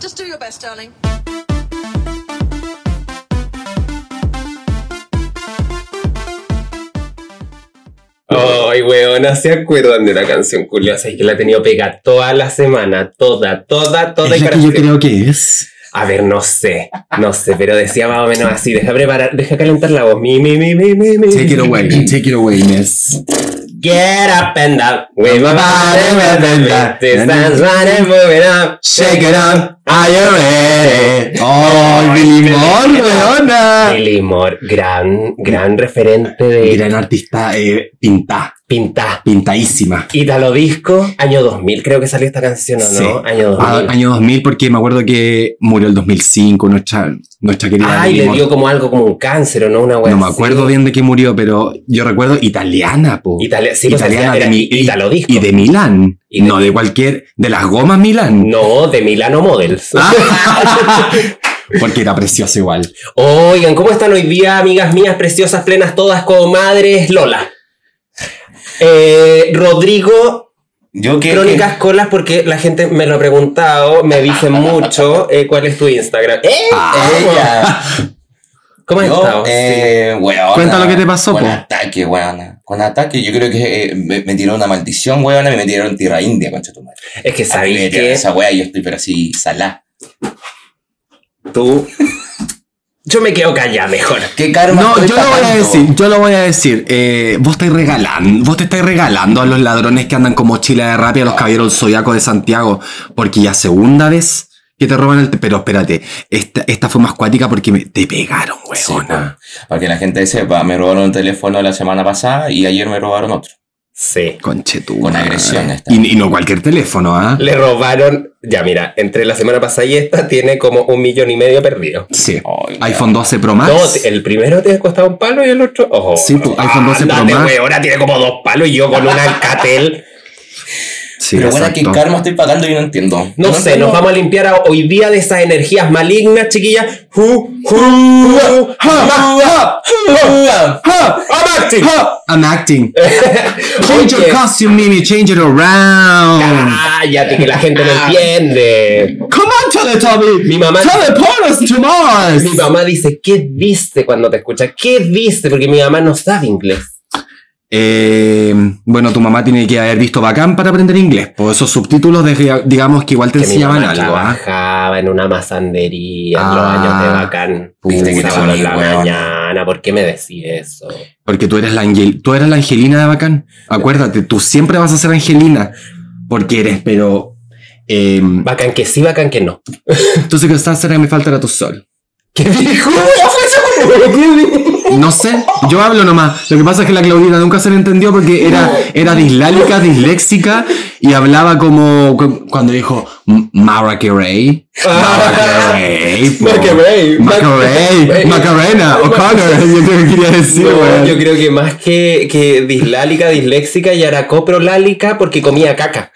Just do your best, darling. Ay, weón, no se acuerdan de la canción curiosa. Es que la he tenido pegada toda la semana, toda, toda, toda. Es y la que yo creo que es. A ver, no sé, no sé, pero decía más o menos así. Deja preparar, deja calentar la voz. Mi, mi, mi, mi, mi, mi. Take it away, take it away, miss. Get up and down. We my body bend up. This dance running, moving up. Shake it up, are you ready? ¡Oh, Billy Moore, weona! Billy Moore, gran, gran referente de Gran artista, eh, pinta, pinta. pintadísima. Italo Disco, año 2000, creo que salió esta canción, ¿o no? Año 2000. Ah, año 2000, porque me acuerdo que murió el 2005, nuestra, nuestra querida Ay, le dio como algo como un cáncer o no, una No me acuerdo bien de qué murió, pero yo recuerdo italiana, po. Italia, sí, pues italiana de mi, Italo Disco. y de Milán. Y de- no de cualquier, de las gomas Milán. No, de Milano Models. Ah. porque era preciosa igual. Oigan, ¿cómo están hoy día, amigas mías preciosas, plenas, todas comadres? Lola. Eh, Rodrigo, Yo que. Crónicas Colas, porque la gente me lo ha preguntado, me dicen mucho eh, cuál es tu Instagram. ¡Eh! Ella. ¿Cómo has Yo, estado? eh, weona, Cuenta lo que te pasó, Con po. ataque, weona. Con ataque, yo creo que eh, me, me tiró una maldición, weona, y me metieron tierra india, concha tu madre. Es que sabéis que esa wea yo estoy, pero así, salá. tú. Yo me quedo callada mejor. ¿Qué karma No, yo lo voy a decir, yo lo voy a decir. Eh, vos estáis regalando, vos te estáis regalando a los ladrones que andan como chila de rap y a los caballeros zodiaco de Santiago, porque ya segunda vez que te roban el... Pero espérate, esta, esta fue más cuática porque me- te pegaron, Sí, weona. Para que la gente sepa, me robaron un teléfono la semana pasada y ayer me robaron otro. Sí. Conche tu Con esta. Y, y no cualquier teléfono, ¿ah? Le robaron. Ya, mira, entre la semana pasada y esta tiene como un millón y medio perdido. Sí. Ay, iPhone 12 Pro Max. No, el primero te ha costado un palo y el otro. Ojo. Sí, pues, iPhone 12 Pro Ándate, Max. ahora tiene como dos palos y yo con una Alcatel. Sí, Pero bueno, ¿qué karma estoy pagando? Yo no entiendo. No sé, entiendo. nos vamos a limpiar a- hoy día de esas energías malignas, chiquillas. Hu, hu, hu, Ha, ha, ha, I'm acting. ha. I'm acting. Change your costume, Mimi. Change it around. Cállate, que la gente no entiende. Come on, Teletubby. Mi mamá- Teleport us to Mars. Mi mamá dice, ¿qué viste cuando te escucha? ¿Qué viste? Porque mi mamá no sabe inglés. Eh, bueno, tu mamá tiene que haber visto bacán para aprender inglés. Por esos subtítulos, de- digamos que igual te Que mi enseñaban mamá algo. ¿ah? trabajaba en una masandería en los Ah. años de bacán. Viste que Sábado en la weón. mañana. ¿Por qué me decís eso? Porque tú eres la angel, tú eres la Angelina de bacán. Acuérdate, tú siempre vas a ser Angelina. Porque eres, pero. Eh, Bacán que sí, bacán que no. entonces que estás cerca me falta era tu sol. ¿Qué dijo? No sé, yo hablo nomás. Lo que pasa es que la Claudina nunca se le entendió porque era, era dislálica, disléxica y hablaba como cu- cuando dijo "M- Mara Carey. Mara Carey. po. Macarena. O'Connor. Yo creo que quería decir, No, weón. yo creo que más que, que dislálica, disléxica y aracoprolálica porque comía caca.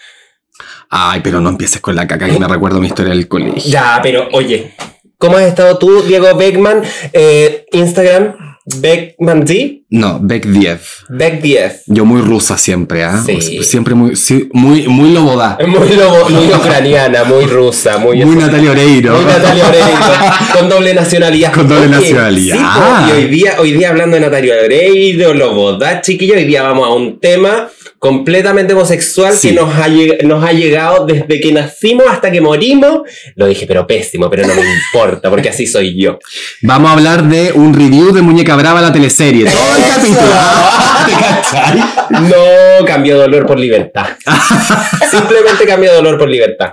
Ay, pero no empieces con la caca que me recuerdo mi historia del colegio. Ya, pero oye, ¿cómo has estado tú, Diego Beckman? Eh, Instagram, Beckman D, No, Beck 10. Beck 10. Yo muy rusa siempre, ¿ah? Sí. O sea, Siempre muy, sí, muy, muy lobodá. Muy, lobo- muy ucraniana, muy rusa, muy... Muy Natalia Oreiro. Muy Natalia Oreiro, con doble nacionalidad. Con doble Oye, nacionalidad. sí, y hoy día, hoy día hablando de Natalia Oreiro, Lobodá, chiquillos, hoy día vamos a un tema completamente homosexual Sí. que nos ha, lleg- nos ha llegado desde que nacimos hasta que morimos. Lo dije, pero pésimo, pero no me importa, porque así soy yo. Vamos a hablar de un review de Muñeca Brava, la teleserie. Todo el capítulo. ¿Te cachai? No cambió dolor por libertad. Simplemente cambió dolor por libertad.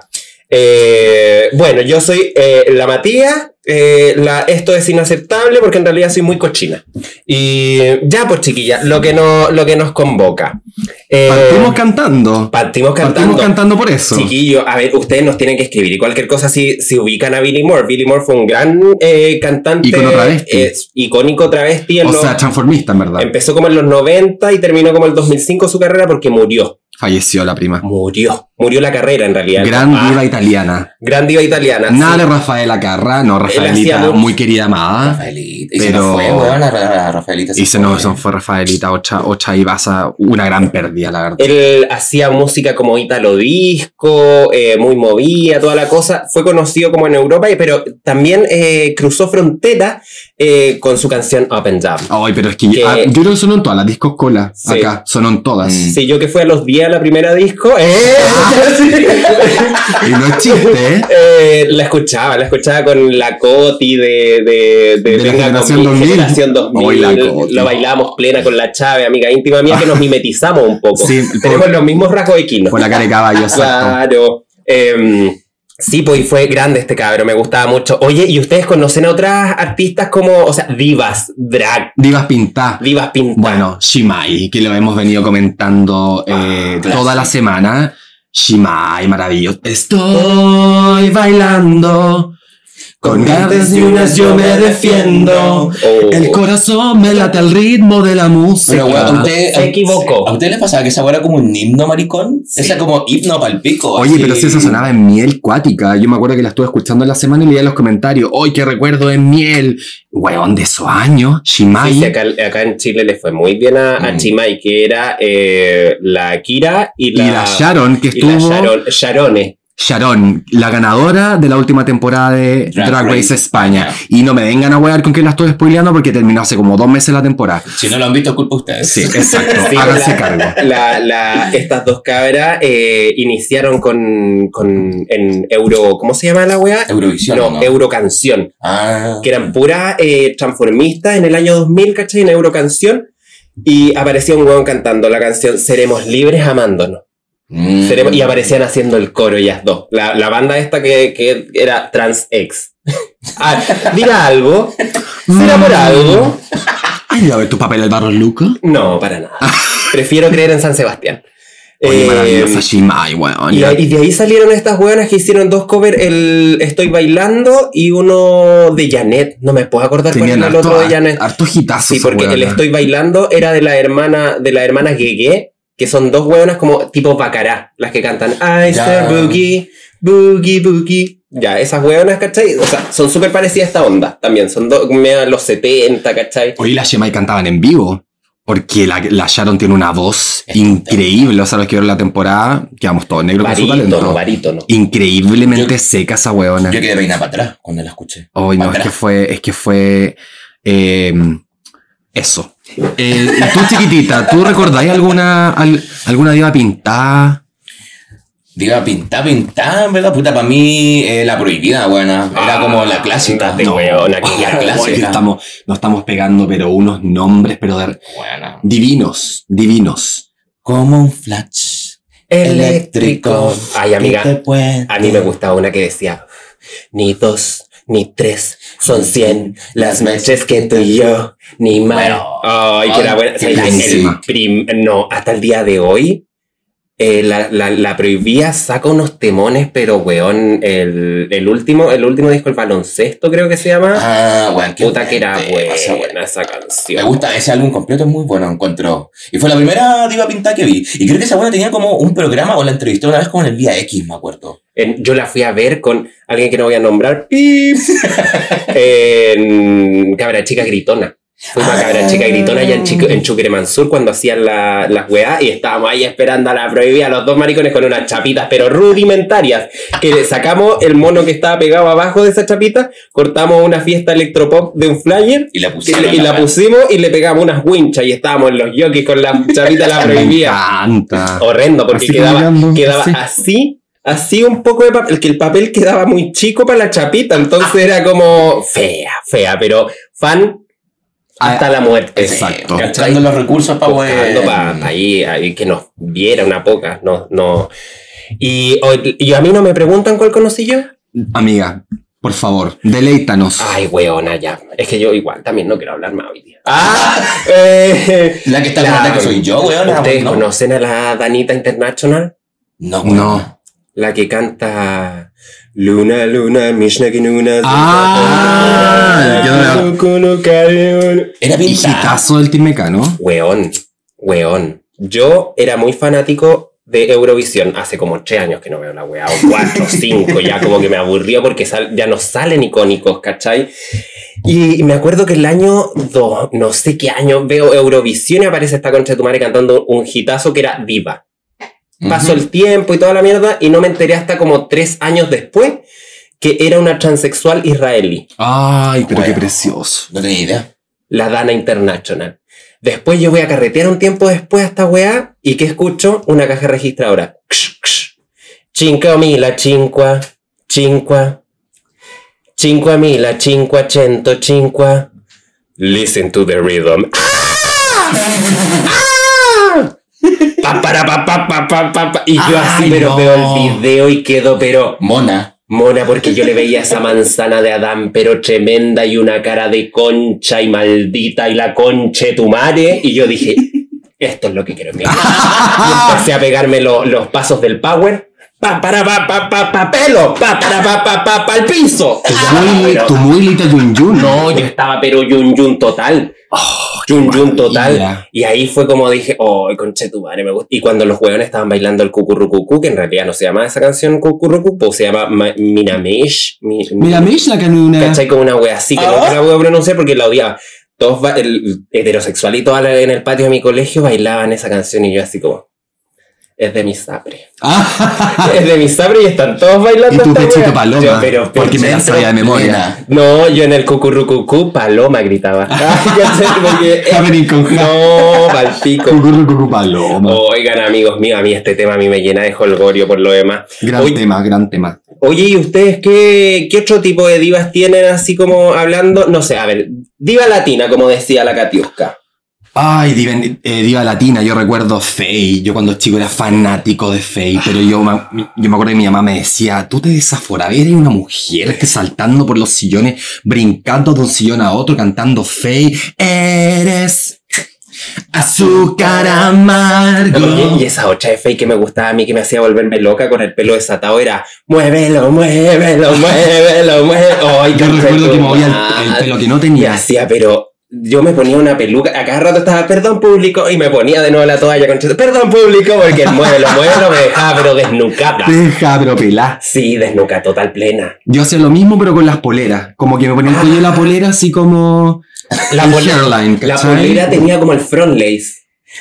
Eh, bueno, yo soy eh, la Matías. eh, la, esto es inaceptable porque en realidad soy muy cochina. Y ya, pues chiquilla, lo que, no, lo que nos convoca. Eh, Partimos cantando. partimos cantando. Partimos cantando por eso. Chiquillo, a ver, ustedes nos tienen que escribir y cualquier cosa si, si ubican a Billy Moore. Billy Moore fue un gran eh, cantante. Ícono travesti. eh, icónico travesti. en O los- sea, transformista, en verdad. empezó como en los 90 y terminó como el 2005 su carrera porque murió. Falleció la prima. Murió. Murió la carrera en realidad. Gran Ah, diva italiana. gran diva italiana. Nada sí. de Rafaela Carra, no, Rafaelita, muy querida amada. Rafaelita. Y se Pero- nos fue, weón, a Rafaelita. Y se nos se nos fue Rafaelita, Ocha, Ocha y Baza, una gran pérdida, la verdad. Él hacía música como italo disco, eh, muy movida, toda la cosa. Fue conocido como en Europa, pero también eh, cruzó frontera eh, con su canción Up and Down. Ay, pero es que, Que- ah, yo creo que sonó en todas las discos cola. Sí. Acá, sonó en todas. Mm. Sí, yo que fui a los días la primera disco, ¡eh! Y no es chiste, ¿eh? Eh, la escuchaba, la escuchaba con la Coti de, de, De la Venga generación Conmigo, 2000. generación 2000. Hoy la. Lo bailábamos plena con la Chave, amiga íntima mía, que nos mimetizamos un poco. Sí, Tenemos por- los mismos rasgos de Kino. Con la cara de caballo. Claro. Em, sí, pues y fue grande este cabro, me gustaba mucho. Oye, ¿y ustedes conocen a otras artistas como, o sea, divas, drag, Divas pintadas. divas pintadas? Bueno, Shimai, que lo hemos venido comentando eh, Ah, toda la semana. Shimai, maravilloso. Estoy bailando. Con garras y unas yo me defiendo. Oh. El corazón me late al ritmo de la música. Pero, weón, usted, Se equivocó. ¿A usted le pasaba que esa era como un himno maricón? Sí. Esa como himno palpico. Oye, pero si eso sonaba en miel cuática. Yo me acuerdo que la estuve escuchando en la semana y leía los comentarios. ¡Ay, qué recuerdo en miel! Weón, de esos años. Shimai. Sí, sí, acá, acá en Chile le fue muy bien a, a Mm. Que era eh, la Kira y la, y la Sharon, que y la estuvo. Sharon, Sharone. Sharon, la ganadora de la última temporada de Drag Drag, Race, Race España. Y no me vengan a wear con que la estoy spoileando porque terminó hace como dos meses la temporada. Si no lo han visto, culpa de ustedes. Sí, exacto. Sí, Háganse la- cargo. La, la- estas dos cabras eh, iniciaron con, con en Euro, ¿cómo se llama la weá? Eurovisión. No, ¿no? Eurocanción, Ah. que eran puras eh, transformistas en el año 2000, ¿cachai? En Eurocanción. Y apareció un weón cantando la canción Seremos libres amándonos. Mm. Y aparecían haciendo el coro ellas dos. La, la banda esta que, que era Trans X. Ah, dirá algo. ¿Será por algo? ¿Has ido a ver tu papel al barro Luca? No, para nada. Prefiero creer en San Sebastián. Oye, Eh, Shimai, y, y de ahí salieron estas hueonas que hicieron dos covers, el Estoy Bailando y uno de Janet. No me puedo acordar cuál era el otro de Janet. harto. Sí, porque el. Estoy Bailando era de la hermana, de la hermana Gege, que son dos hueonas como tipo Bacará, las que cantan I say boogie, boogie, boogie. Ya, esas hueonas, ¿cachai? O sea, son súper parecidas a esta onda también. Son dos, los 70, ¿cachai? Hoy las Shimai cantaban en vivo. Porque la, la Sharon tiene una voz increíble. O sea, los que vieron la temporada, quedamos todos negros con su talento. barítono. Increíblemente Yo- seca esa weona. Yo quedé peinada para atrás cuando la escuché. Ay, no, Pa' es que fue, es que fue eh, eso. Eh, tú, chiquitita, ¿tú recordáis alguna, al- alguna diva pintada? Diga, pinta, pinta, ¿verdad? Puta, para mí, eh, la prohibida, buena. Era Ah, como la clásica. de weona, que la Oye, clásica. estamos, nos estamos pegando, pero unos nombres, pero de- Buena. divinos, divinos. Como un flash eléctrico. Ay, amiga, A mí me gustaba una que decía, ni dos, ni tres, son cien las noches que tú y yo, ni más. Bueno. Ay, que era buena. qué ¿Sabes? El prim- no, hasta el día de hoy, eh, la, la, la prohibía saca unos temones, pero weón, el, el último, el último disco, el baloncesto creo que se llama. Ah, bueno, qué Puta que era buena, esa buena esa Me canción. gusta, ese álbum completo es muy bueno, encuentro. Y fue la primera diva pintada que vi. Y creo que esa buena tenía como un programa o la entrevisté una vez como en el Vía X, me acuerdo. En- yo la fui a ver con alguien que no voy a nombrar, ¡pip! en Cabra Chica Gritona. Fuimos a Cabra Chica Gritona allá en, Chico, en Chuqueremansur cuando hacían la- las weas y estábamos ahí esperando a la prohibida, los dos maricones con unas chapitas, pero rudimentarias. Que le sacamos el mono que estaba pegado abajo de esa chapita, cortamos una fiesta electropop de un flyer Y la pusieron. le- y la pusimos y le pegamos unas winchas y estábamos en los jockeys con la chapita la Me prohibida encanta. horrendo porque Así quedaba, quedaba así. así, así un poco de papel, que el papel quedaba muy chico para la chapita, entonces era como fea, fea, pero fan hasta Ah, la muerte. exacto. Buscando los recursos para poder. pa- ahí, ahí que nos viera una poca, no, no. Y, o- y a mí no me preguntan cuál conocí yo. Amiga, por favor, deleítanos. Ay, weona, ya. Es que yo igual también no quiero hablar más hoy día. Ah, eh, La que está la- la que soy yo, weón. ¿Ustedes ¿no? conocen a la Danita International? No, No. La que canta Luna, Luna, Mishna Kinuna. Ah, Era. Hijitazo del Team Mecano. Weón, weón. Yo era muy fanático de Eurovisión. Hace como tres años que no veo la weá, o cuatro, cinco, ya como que me aburrió porque sal- ya no salen icónicos, ¿cachai? Y me acuerdo que el año 2, no sé qué año, veo Eurovisión y aparece esta concha de tu madre cantando un hitazo que era Diva. Pasó el tiempo y toda la mierda y no me enteré hasta como tres años después que era una transexual israelí, Ay, pero qué precioso. No tenía idea. la Dana International. Después yo voy a carretear un tiempo después a esta weá y ¿qué escucho? Una caja registradora. Cinco mila, cinqua, cinqua. Cinqua mila, cinqua, cento, cinqua. Listen to the rhythm. ¡Ah! ¡Ah! Pa, para, pa, pa, pa, pa, pa, pa. Y yo así, Ay, pero no. veo el video y quedo, pero Mona. Mona, porque yo le veía esa manzana de Adán, pero tremenda y una cara de concha y maldita y la concha de tu madre. Y yo dije, esto es lo que quiero en mi vida. Y empecé a pegarme lo- los pasos del power. Pa, para, pa, pa, pa, pa, pelo. Pa, para, pa, pa, pa, pa, al piso. Tu Ah, muy, tu muy Lita Yun Yun. no, yo estaba pero yun yun total. yun yun total. Y ahí fue como dije, oh, conche tu madre, me gusta. Y cuando los hueones estaban bailando el cucurrucucú, que en realidad no se llama esa canción cucurrucucú, se llama Ma- Minamesh. Mi- la canuna. ¿Cachai? Como una wea así, que Ah. no la voy a pronunciar porque la odiaba. Todos el heterosexual y todos en el patio de mi colegio bailaban esa canción y yo así como, es de mi sapre. Ah, es de mi sapre y están todos bailando. y tu pechito paloma. Yo, pero, porque me sabía de memoria. No, yo en el cucurrucucú paloma gritaba. Eh, no, palpico. Cucurru, cucu, paloma. Oigan, amigos míos, a mí este tema a mí me llena de holgorio por lo demás. Gran tema, gran tema. Oye, ¿y ustedes qué, qué otro tipo de divas tienen así como hablando? No sé, a ver, diva latina, como decía la Katiuska. Ay, diva, eh, diva latina, yo recuerdo Faye. Yo cuando chico era fanático de Faye, pero yo, me- yo me acuerdo que mi mamá me decía, tú te desaforas, eres una mujer que saltando por los sillones, brincando de un sillón a otro, cantando Faye. Eres azúcar amargo. Oye, y esa otra de Faye que me gustaba a mí, que me hacía volverme loca con el pelo desatado, era muévelo, muévelo, muévelo, muévelo. Ay, Yo recuerdo que movía el, el pelo que no Y tenía. hacía, pero yo me ponía una peluca, a cada rato estaba, perdón público, y me ponía de nuevo la toalla, con perdón público, porque el muévelo, muévelo me dejaba, pero desnucada. Deja, pero pelá. Sí, desnuca, total plena. Yo hacía lo mismo, pero con las poleras. Como que me ponía el cuello de la polera, así como. La polera- hairline, La ¿cachai? polera tenía como el front lace.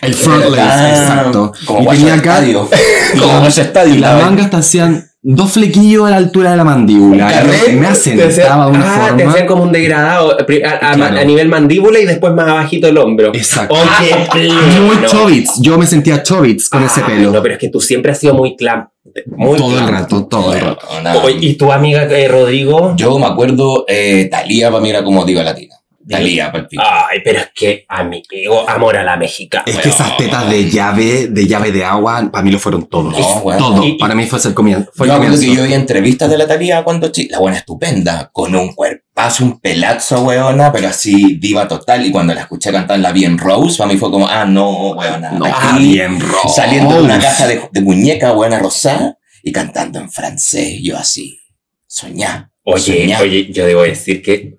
El front lace, Ah, exacto. Como y tenía acá. estadio. y Como la-. Y las mangas te hacían dos flequillos a la altura de la mandíbula. Carré, Y Me Te asentaba de una ah, te forma. hacían como un degradado pri- a, a- Claro. a nivel mandíbula y después más abajito el hombro. Exacto. Oye, Muy pleno. chobits. Yo me sentía chobits con ese Ay, pelo. No, pero es que tú siempre has sido muy clam. Muy todo el rato, todo el rato. Nada. ¿Y tu amiga eh, Rodrigo? Yo me acuerdo, eh, Talía para mí era como diva latina. Talía. Ay, pero es que, amigo, amor a la mexicana. Es que esas tetas de llave, de llave de agua, para mí lo fueron todo. No, bueno. todo. Y- y- para mí fue el comienzo. Fue yo el que yo vi entrevistas de la Talía cuando chica. La buena estupenda, con un cuerpazo, un pelazo, weona, pero así diva total. Y cuando la escuché cantar la bien Rose, para mí fue como, ah, no, weona. No, aquí, ah, bien, Rose. Saliendo de una caja de, de muñeca, buena rosada, y cantando en francés. Yo así, soñá. Oye, soñá. oye, yo debo decir que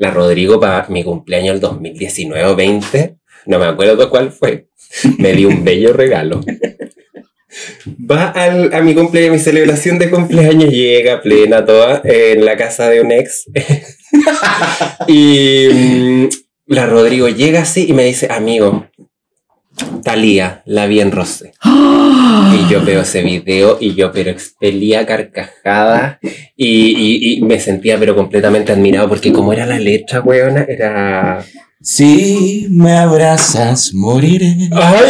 la Rodrigo para mi cumpleaños el 2019 o 20, no me acuerdo cuál fue, me dio un bello regalo. Va al- a mi cumpleaños, mi celebración de cumpleaños, llega plena toda en la casa de un ex. y mm, la Rodrigo llega así y me dice, amigo, Talía, la vi en Rosé. Y yo veo ese video y yo pero expelía carcajadas y, y- y me sentía pero completamente admirado porque como era la letra, weona, era... Si me abrazas, moriré. ¡Ay,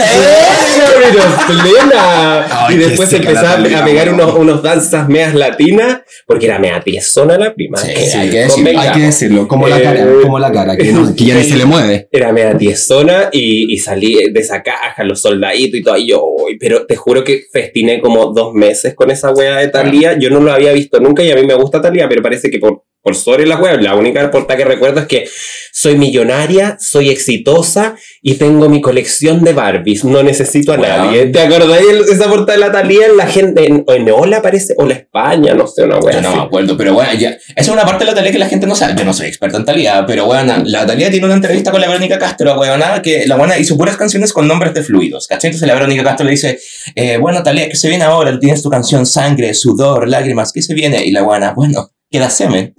pero plena! Ay, y después empezaba a pegar unos, unos danzas meas latinas porque era mea tiesona la prima. Sí, Que sí, hay que decirlo. Hay que decirlo, como la Eh, cara, como la cara, que, no- que ya ni se le mueve. Era media tiesona y, y salí de esa caja, los soldaditos y todo. Y yo, pero te juro que festiné como dos meses con esa wea de Talía. Yo no lo había visto nunca y a mí me gusta Talía, pero parece que por por sobre la web. La única portada que recuerdo es que soy millonaria, soy exitosa y tengo mi colección de Barbies. No necesito a Wow. nadie. ¿Te acordás de esa portada de la Talía? La gente en, en Hola parece, Hola España, no sé, una wea Yo no así. me acuerdo, pero bueno, ya. Esa es una parte de la Talía que la gente no sabe. Yo no soy experta en Talía, pero bueno, la Talía tiene una entrevista con la Verónica Castro, weona, que la buena hizo puras canciones con nombres de fluidos, ¿cachai? Entonces la Verónica Castro le dice, eh, bueno, Talía, ¿qué se viene ahora? Tienes tu canción Sangre, Sudor, Lágrimas, ¿qué se viene? Y la buena, bueno, queda semen.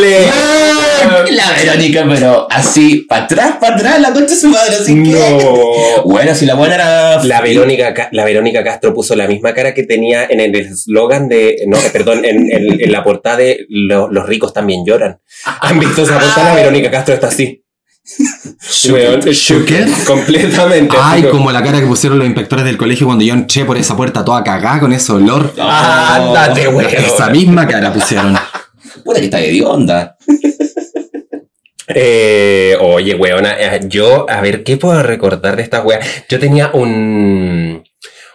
Le- la Verónica, pero así, para atrás, para atrás, la concha de su madre, así que. No. Bueno, si la buena era. La Verónica, Ca- la Verónica Castro puso la misma cara que tenía en el eslogan de, no, eh, perdón, en, en- en la portada de Lo- Los ricos también lloran. ¿Han visto esa portada? La Verónica Castro está así. Completamente. Ay, como- la cara que pusieron los inspectores del colegio cuando yo entré por esa puerta toda cagada con ese olor. Ándate, weón. Esa misma cara pusieron. Puta que está de onda. Eh, oye, weona, yo, a ver, ¿qué puedo recordar de esta wea? Yo tenía un,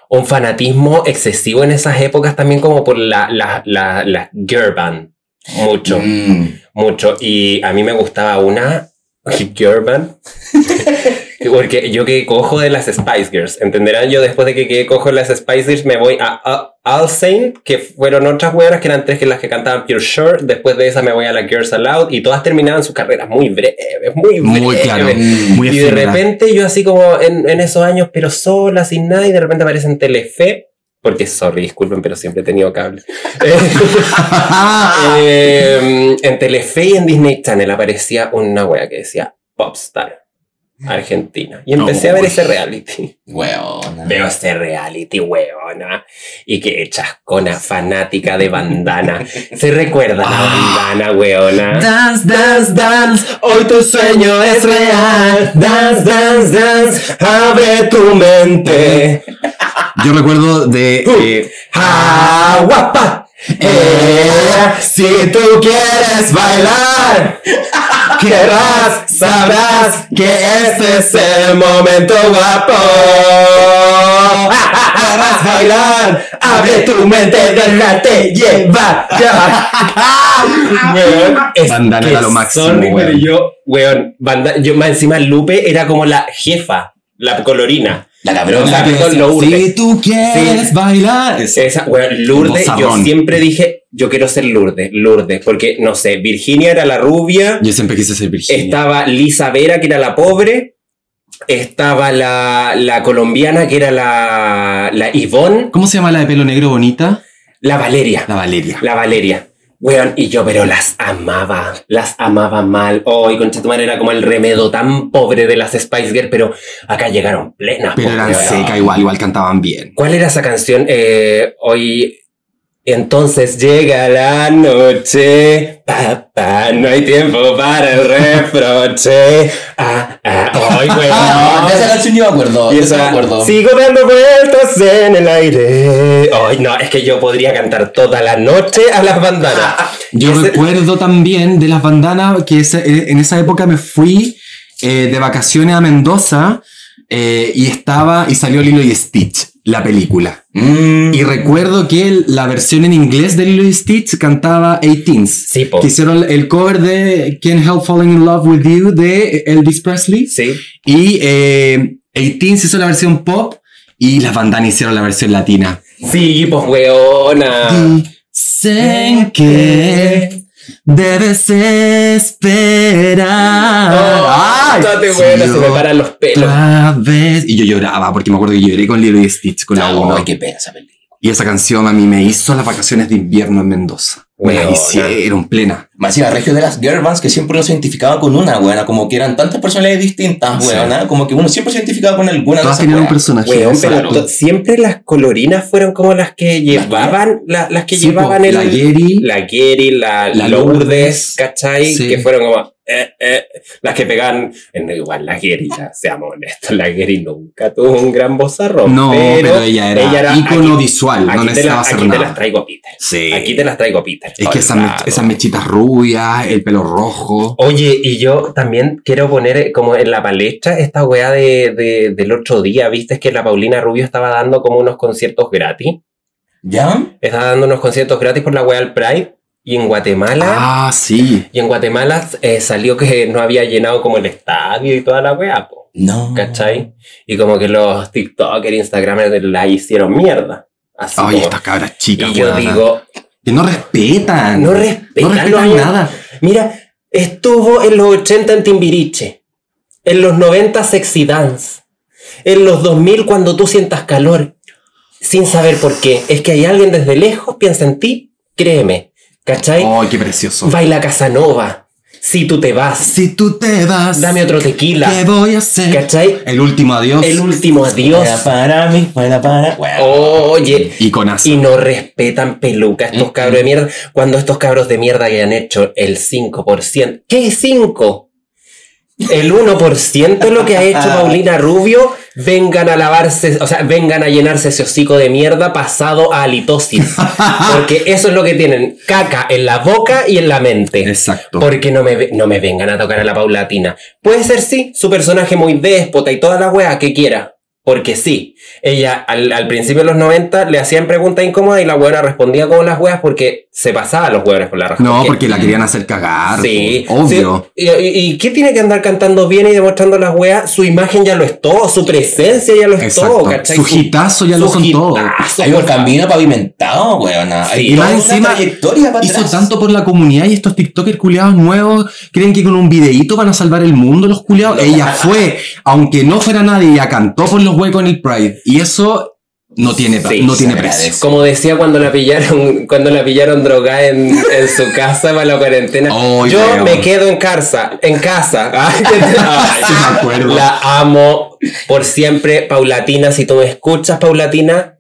un fanatismo excesivo en esas épocas también como por la, la, la, la girl band. Mucho, Mm. mucho. Y a mí me gustaba una girl band. Porque yo que cojo de las Spice Girls, entenderán yo después de que quedé cojo de las Spice Girls me voy a, a Alsane, que fueron otras weonas que eran tres que las que cantaban Pure Sure, después de esa me voy a las Girls Aloud y todas terminaban sus carreras muy breves, muy breves. Muy claro. Muy Y de repente yo así como en, en esos años, pero sola, sin nada, y de repente aparece en Telefe, porque sorry, disculpen, pero siempre he tenido cable. Eh, en Telefe y en Disney Channel aparecía una wea que decía Popstar Argentina. Y empecé a ver Uy. ese reality. Weona. Veo ese reality, weona. Y que chascona fanática de bandana. ¿Se recuerda la bandana, weona? Dance, dance, dance. Hoy tu sueño es real. Dance, dance, dance. Abre tu mente. Yo recuerdo de. eh, ¡Ah, guapa! Eh, si tú quieres bailar, querrás, sabrás que este es el momento guapo. Querrás bailar, abre tu mente, déjate llevar. Weón, es Bandana que era lo máximo, sorry, weón. pero yo, weón, banda- yo más encima Lupe era como la jefa, la colorina. La O sea, cabrona. que lo urbe. Si tú quieres Sí. bailar. Esa, weón, Lourdes, yo siempre dije, yo quiero ser Lourdes, Lourdes, porque, no sé, Virginia era la rubia, Yo siempre quise ser Virginia. estaba Lisa Vera, que era la pobre, estaba la, la colombiana, que era la, la Yvonne, ¿Cómo se llama la de pelo negro bonita? la Valeria, La Valeria. la Valeria. Weón, y yo, pero las amaba, las amaba mal. Oh, y Conchetumar era como el remedo tan pobre de las Spice Girls, pero acá llegaron plenas. Pero eran seca igual, igual cantaban bien. ¿Cuál era esa canción? Eh, hoy. Entonces llega la noche, papá, no hay tiempo para el reproche. Ah, ah, ay, No, weón. de esa canción yo me acuerdo. Y de esa me esa, acuerdo. sigo dando vueltas en el aire. Ay, no, es que yo podría cantar toda la noche a las bandanas. Yo Ese- recuerdo también de las bandanas que ese- eh, en esa época me fui eh, de vacaciones a Mendoza eh, y estaba y salió Lilo y Stitch, la película. Mm. Y recuerdo que la versión en inglés de Lilo y Stitch cantaba 18s. Sí, po. Que hicieron el cover de Can't Help Falling in Love with You de Elvis Presley. Sí. Y eh, 18s hizo la versión pop y las bandanas hicieron la versión latina. Sí, pues, weona. Dicen que debes esperar. Oh, date buena, sí, se me paran los pelos. vez. Y yo lloraba porque me acuerdo que lloré con Lilo y Stitch con la No, 1. ay, qué pena esa película. Y esa canción a mí me hizo las vacaciones de invierno en Mendoza. Me la hicieron plena. Más iba regio de las girl bands que siempre uno se identificaba con una, weona. Como que eran tantas personalidades distintas, Sí. weona. Como que uno siempre se identificaba con alguna Todas tenían un personaje. Weón, pero siempre las colorinas fueron como las que llevaban, la- las que Sí, llevaban po, el, la Geri. la Geri, la, La Lourdes, Lourdes, ¿cachai? sí. Que fueron como, eh, eh, las que pegaban, en, igual la Geri, ya, seamos honestos, la Geri nunca tuvo un gran bozarrón. No, pero, ella era, ella era- ícono aquí- visual, no Aquí, te, necesitaba la- hacer aquí te nada. las traigo Peter. Sí. Aquí te las traigo Peter. Es que esas, mech- esas mechitas rubias, el pelo rojo. Oye, y yo también quiero poner como en la palestra esta weá de, de- del otro día. ¿Viste que la Paulina Rubio estaba dando como unos conciertos gratis? ¿Ya? Está dando unos conciertos gratis por la wea del Pride. Y en Guatemala. Ah, sí. Y en Guatemala eh, salió que no había llenado como el estadio y toda la wea, po. No. ¿Cachai? Y como que los TikTokers, Instagramers la hicieron mierda. Así como- estas cabras chicas, Y yo digo, Que no respetan. no respetan, No respetan nada. Mira, estuvo en los 80 en Timbiriche, en los 90 Sexy Dance, en los 2000 cuando tú sientas calor, sin saber por qué. Es que hay alguien desde lejos piensa en ti, créeme, ¿cachai? Ay, qué precioso. Baila Casanova, si tú te vas, Si tú te vas, dame otro tequila, ¿qué voy a hacer? ¿cachai? El último adiós. El último adiós. Fuera para mí, fuera para. Bueno. Oye, Iconazo. y no respetan peluca estos Mm, cabros de mierda. Cuando estos cabros de mierda que han hecho el 5%. ¿Qué 5? El 1% es lo que ha hecho Paulina Rubio. Vengan a lavarse, o sea, vengan a llenarse ese hocico de mierda pasado a halitosis. Porque eso es lo que tienen. Caca en la boca y en la mente. Exacto. Porque no me, no me vengan a tocar a la Paulatina. Puede ser sí, su personaje muy déspota y toda la wea que quiera. Porque sí, ella al, al principio de los 90 le hacían preguntas incómodas y la weona respondía como las weas porque se pasaba los hueones por la raja. No, porque la querían hacer cagar. Sí, po, Obvio. sí. ¿Y, y, y qué tiene que andar cantando bien y demostrando las weas? Su imagen ya lo es todo, su presencia ya lo es Exacto. todo, ¿cachai? Su hitazo ya lo son todo. Hay un camino pavimentado, Sí. Y más encima hizo atrás. tanto por la comunidad y estos TikTokers culiados nuevos creen que con un videíto van a salvar el mundo los culiados. Ella fue, aunque no fuera nadie, ella cantó por los huecos en el Pride. Y eso no tiene, Sí, no tiene precio. Como decía cuando la pillaron, cuando la pillaron drogada en, en su casa para la cuarentena. Ay, Yo me quedo en casa, en casa. Ay, qué- Ay, Sí, me acuerdo. La amo por siempre, Paulatina. Si tú me escuchas, Paulatina,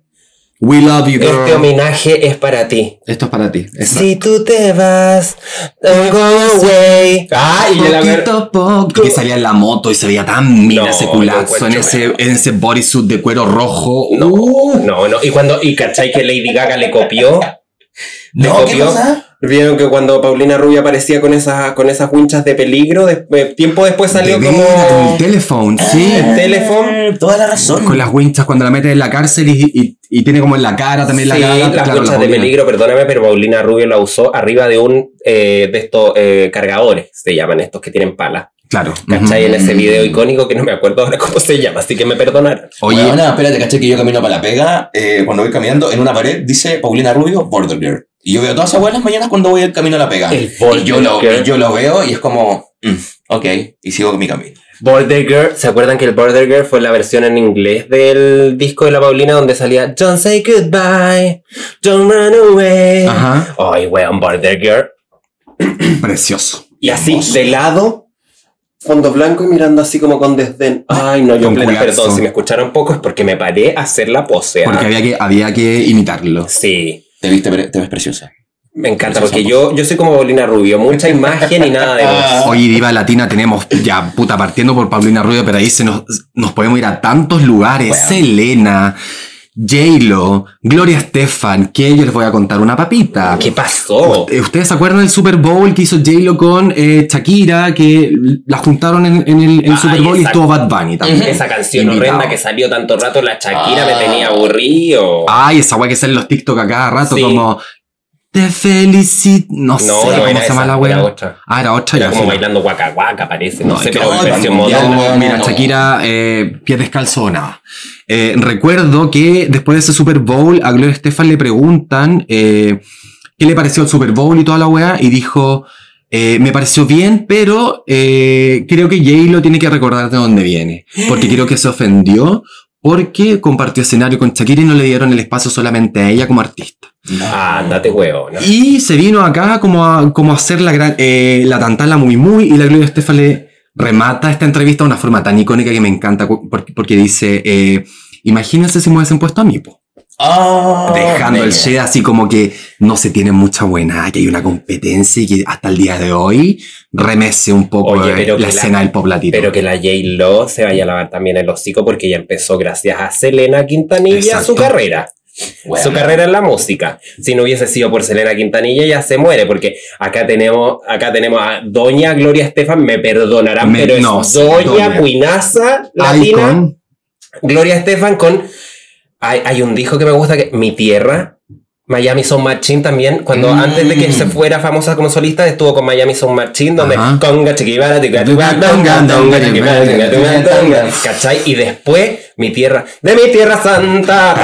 We love you, girl. este homenaje es para ti. Esto es para ti. Exacto. Si tú te vas, don't go away. Ah, y la ver- Poquito a poco. Y que salía en la moto y se veía tan mina No, ese culazo en ese, en ese bodysuit de cuero rojo. No, Uh, no, no. Y cuando, y cachai que Lady Gaga le copió. Le No, ¿qué copió. cosa? Vieron que cuando Paulina Rubia aparecía con esas, con esas winchas de peligro, después- tiempo después salió de como. el teléfono, sí. El teléfono. Eh, Toda la razón. Con las winchas cuando la meten en la cárcel y, y- y tiene como en la cara también Sí, la cara. las claro, winchas de peligro, perdóname, pero Paulina Rubio la usó arriba de un eh, de estos eh, cargadores, se llaman estos que tienen pala. Claro. ¿Cachai? En ese video icónico que no me acuerdo ahora cómo se llama, así que me perdonaron. Oye, Oye, espérate, caché que yo camino para la pega. eh, cuando voy caminando, en una pared dice Paulina Rubio, Border Girl. Y yo veo todas esas buenas mañanas cuando voy el camino a la pega. El y Border yo lo, y yo lo veo y es como, mm, ok, y sigo con mi camino. Border Girl, ¿se acuerdan que el Border Girl fue la versión en inglés del disco de la Paulina donde salía Don't say goodbye, don't run away? Ajá. Ay, weón, Border Girl. precioso. Y así, Hermoso. de lado, fondo blanco y mirando así como con desdén. Ay, no, yo plena, perdón, si me escucharon poco es porque me paré a hacer la pose. ¿ah? Porque había que, había que imitarlo. Sí, Te viste, te ves preciosa. me encanta, porque yo, yo soy como Paulina Rubio, mucha imagen y nada de voz. Hoy Diva Latina tenemos, ya puta, partiendo por Paulina Rubio, pero ahí se nos, nos podemos ir a tantos lugares. Bueno. Selena, J-Lo, Gloria Estefan, que yo les voy a contar una papita. ¿Qué pasó? Eh, ¿Ustedes se acuerdan del Super Bowl que hizo J-Lo con eh, Shakira? Que la juntaron en, en el, en Ay, Super Bowl y exacto. estuvo Bad Bunny también. Esa canción Invitado. horrenda que salió tanto rato, la Shakira me Ah. tenía aburrido. Ay, esa weá que sale en los TikTok a cada rato, Sí. como te felicito. No, no, sé no cómo era se llama la era weá. otra. Ah, era otra Era ya. como bailando guaca guaca, parece. No, No, sé, pero versión moderna. Mira. Shakira, eh, pie descalzo o nada. Eh, recuerdo que después de ese Super Bowl, a Gloria Estefan le preguntan eh, qué le pareció el Super Bowl y toda la weá, y dijo, eh, me pareció bien, pero eh, creo que J-Lo tiene que recordar de dónde viene, porque creo que se ofendió porque compartió escenario con Shakira y no le dieron el espacio solamente a ella como artista. Ah, andate huevo, ¿no? Y se vino acá como a, como a hacer la, gran, eh, la tantala muy muy y la Gloria Estefan le remata esta entrevista de una forma tan icónica que me encanta porque, porque dice, eh, imagínense si me hubiesen puesto a mí, po". Ah, dejando el shade así como que no se tiene mucha buena, que hay una competencia y que hasta el día de hoy remece un poco Oye, eh, pero la escena del pop latino. Pero que la J-Lo se vaya a lavar también el hocico porque ella empezó gracias a Selena Quintanilla Exacto. su carrera. Bueno. Su carrera en la música. Si no hubiese sido por Selena Quintanilla, ya se muere, porque acá tenemos, acá tenemos a Doña Gloria Estefan, me perdonarán, Me- pero es no, sí, Doña. Cuinaza Latina. Gloria Estefan con. Hay, hay un disco que me gusta que. Mi tierra. Miami Sound Machine también, cuando Mm. antes de que se fuera famosa como solista, estuvo con Miami Sound Machine, donde Ajá. conga, chiquibara. ¿Cachai? Y después, mi tierra, de mi tierra santa,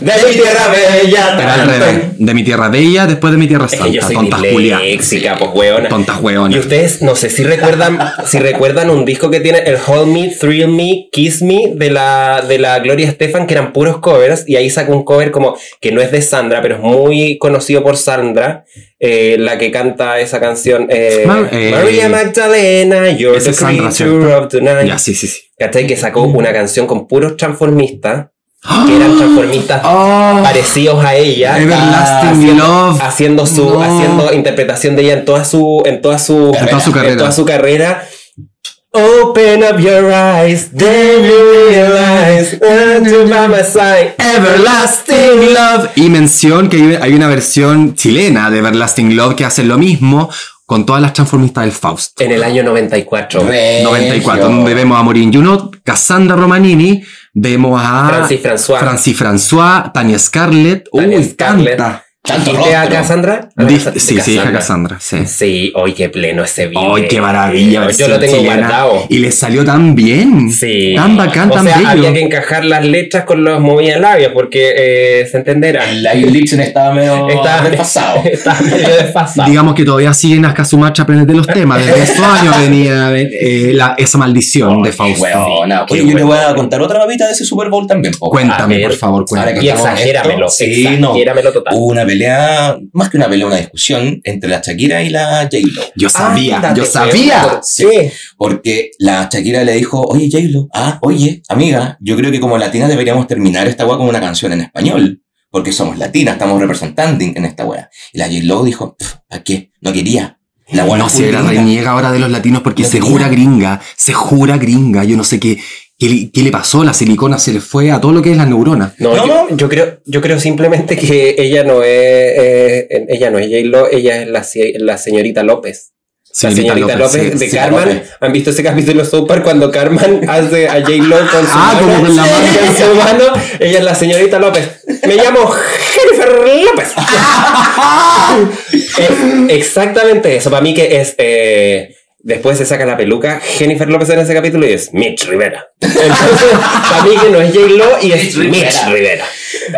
de mi tierra bella. De mi tierra bella, después de mi tierra Es que santa. yo soy Tontas disléxica, pues. Tontas Y ustedes, no sé si recuerdan, si recuerdan un disco que tiene el Hold Me, Thrill Me, Kiss Me de la, de la Gloria Estefan, que eran puros covers, y ahí sacó un cover como que no es de Sandra, pero es muy conocido por Sandra, eh, la que canta esa canción. eh, Mar- eh, Maria Magdalena, You're the Sandra, creature ¿cierto? of the night. Ya, sí, sí, sí. ¿Cachai? Que sacó una canción con puros transformistas, que eran transformistas Oh, parecidos a ella. Everlasting haciendo, Love. haciendo su No. haciendo interpretación de ella en toda su en toda su En toda su en carrera. toda su carrera. Open up your eyes, then you realize by my side. Everlasting Love. Y mención que hay- hay una versión chilena de Everlasting Love que hace lo mismo con todas las transformistas del Faust. En el año 94. Regio. 94, donde vemos a Maureen Junot, Cassandra Romanini, vemos a Francis François. Francis François, Tania Scarlett, Tania uy, Scarlett. tanta. Tanto ¿Dijiste a. Cassandra? A la Di- Casa- de sí, sí, hija Cassandra, sí. Sí, hoy qué pleno ese video. ¡Ay, qué maravilla! Yo lo tengo chilena. guardado. Y le salió tan bien. Sí. Tan bacán, o tan sea, bello. había que encajar las letras con los movidas labios porque eh, se entenderá. El live Lipson estaba medio Estaba desfasado. Estaba medio desfasado. Digamos que todavía siguen a Kazumacha aprendiendo de los temas. Desde esos años venía eh, la- esa maldición de Fausto. Qué Oye, yo le voy a bueno. contar otra babita de ese Super Bowl también. Cuéntame, A por favor, cuéntame. Y exagéramelo, sí, no. exagéramelo total. Una pelea, más que una pelea, una discusión entre la Shakira y la J-Lo. Yo sabía, Ándate, yo sabía. ¿Por qué? Porque la Shakira le dijo, oye J-Lo, ah, oye, amiga, yo creo que como latinas deberíamos terminar esta weá con una canción en español. Porque somos latinas, estamos representando en esta weá. Y la J-Lo dijo, ¿a qué? No quería. La No, si era gringa. reniega ahora de los latinos porque No se jura gringa, se jura gringa. Yo no sé qué, qué, le- qué le pasó. La silicona se le fue a todo lo que es la neurona. No, yo, creo, yo creo simplemente que ella no es, eh, ella no es J-Lo, ella es la, la señorita López. La señorita López, sí. de sí, Carmen. López. ¿Han visto ese capítulo de Park cuando Carmen hace a J-Lo con su Ah, mano? como con la mano. con su mano? Ella es la señorita López. Me llamo Jennifer López. Es exactamente eso. Para mí que es... eh, Después se saca la peluca Jennifer López en ese capítulo y es Mitch Rivera. Entonces, para mí que no es J-Lo y es Mitch Mitch Rivera. Rivera.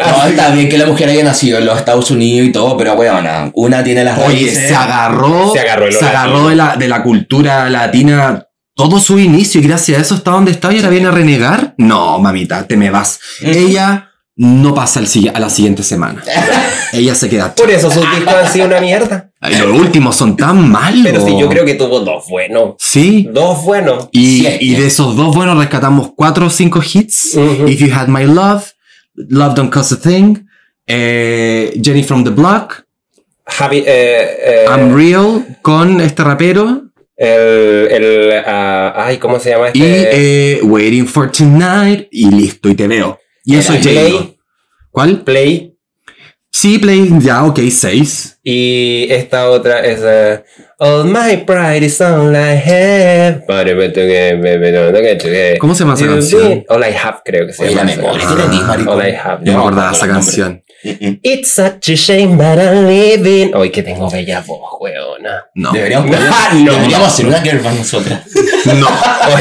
No, está bien que la mujer haya nacido en los Estados Unidos y todo, pero weona, una tiene las Oye, raíces. se agarró, Se agarró el se agarró de la, de la cultura latina todo su inicio y gracias a eso está donde está y ahora viene a renegar. No, mamita, te me vas. Ella no pasa al sigui- a la siguiente semana. Ella se queda. Por eso sus discos han sido una mierda. Los últimos son tan malos. Pero sí, yo creo que tuvo dos buenos. Sí. Dos buenos. Y, Sí, y de esos dos buenos rescatamos cuatro o cinco hits. If You Had My Love, Love Don't Cost a Thing, eh, Jenny from the Block, Javi, eh, eh, I'm Real con este rapero el, el, ah, ay, ¿cómo se llama y este? eh, Waiting for Tonight y listo, y te veo. Y eso es. J-Lo. ¿Cuál? Play. Sí, Play, ya, ok, seis. Y esta otra es eh, All my pride is all I have. ¿Cómo se llama esa canción? All I have, creo que se Oye, la llama. maricón. All I have. Yo me No, acordaba de esa canción. Mm-mm. It's such a shame, but I'm living. Hoy que tengo bella voz, weona. No. Deberíamos, Ah, no. deberíamos hacer una girl band nosotras. No.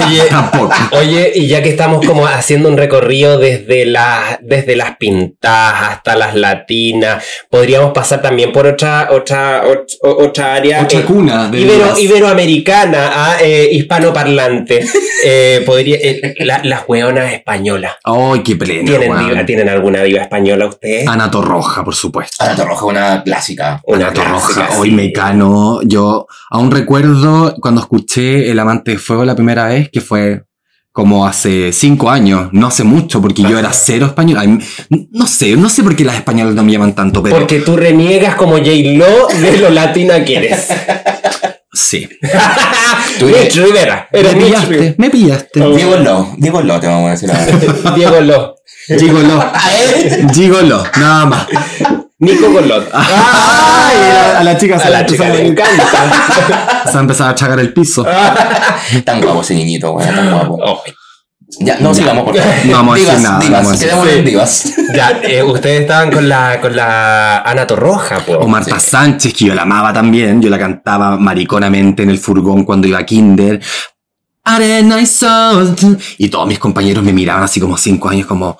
Oye, Tampoco. Oye, y ya que estamos como haciendo un recorrido desde las, desde las pintadas hasta las latinas, podríamos pasar también por otra, otra, área. Otra eh, cuna de ibero- divas. iberoamericana, ah, eh, hispanoparlante. Eh, podría, eh, la- las hueonas españolas. Ay, qué plena. ¿Tienen, diva- ¿Tienen alguna diva española ustedes? Ana Torroja, por supuesto. Ana Torroja, una clásica. Una Ana Torroja, hoy sí. mecano. Yo aún recuerdo cuando escuché El Amante de Fuego la primera vez, que fue como hace cinco años, no hace mucho, porque yo era cero español. Ay, no sé, no sé por qué las españolas no me llaman tanto, pero Porque tú reniegas como J-Lo de lo latina que eres. sí. Tú eres- Mitch Rivera. Me Eres Mitch Rivera. pillaste, me pillaste. Oh. Diego Lo, Diego Lo te vamos a decir ahora. Diego Lo. Gigolo. Gigolo, nada más. Nico Golot. Ay, a la chica se A le la chica a- le encanta. Se ha empezado a chagar el piso. Tan guapo ese niñito, weón, tan guapo. Ay, Ya, no Ya. sigamos, por favor. No vamos a decir nada, divas, vamos a decir quedémonos en divas. Ya, eh, ustedes estaban con la, con la Ana Torroja, po. O Marta Sánchez, que yo la amaba también. Yo la cantaba mariconamente en el furgón cuando iba a kinder. Arena y sol. Y todos mis compañeros me miraban así como cinco años, como,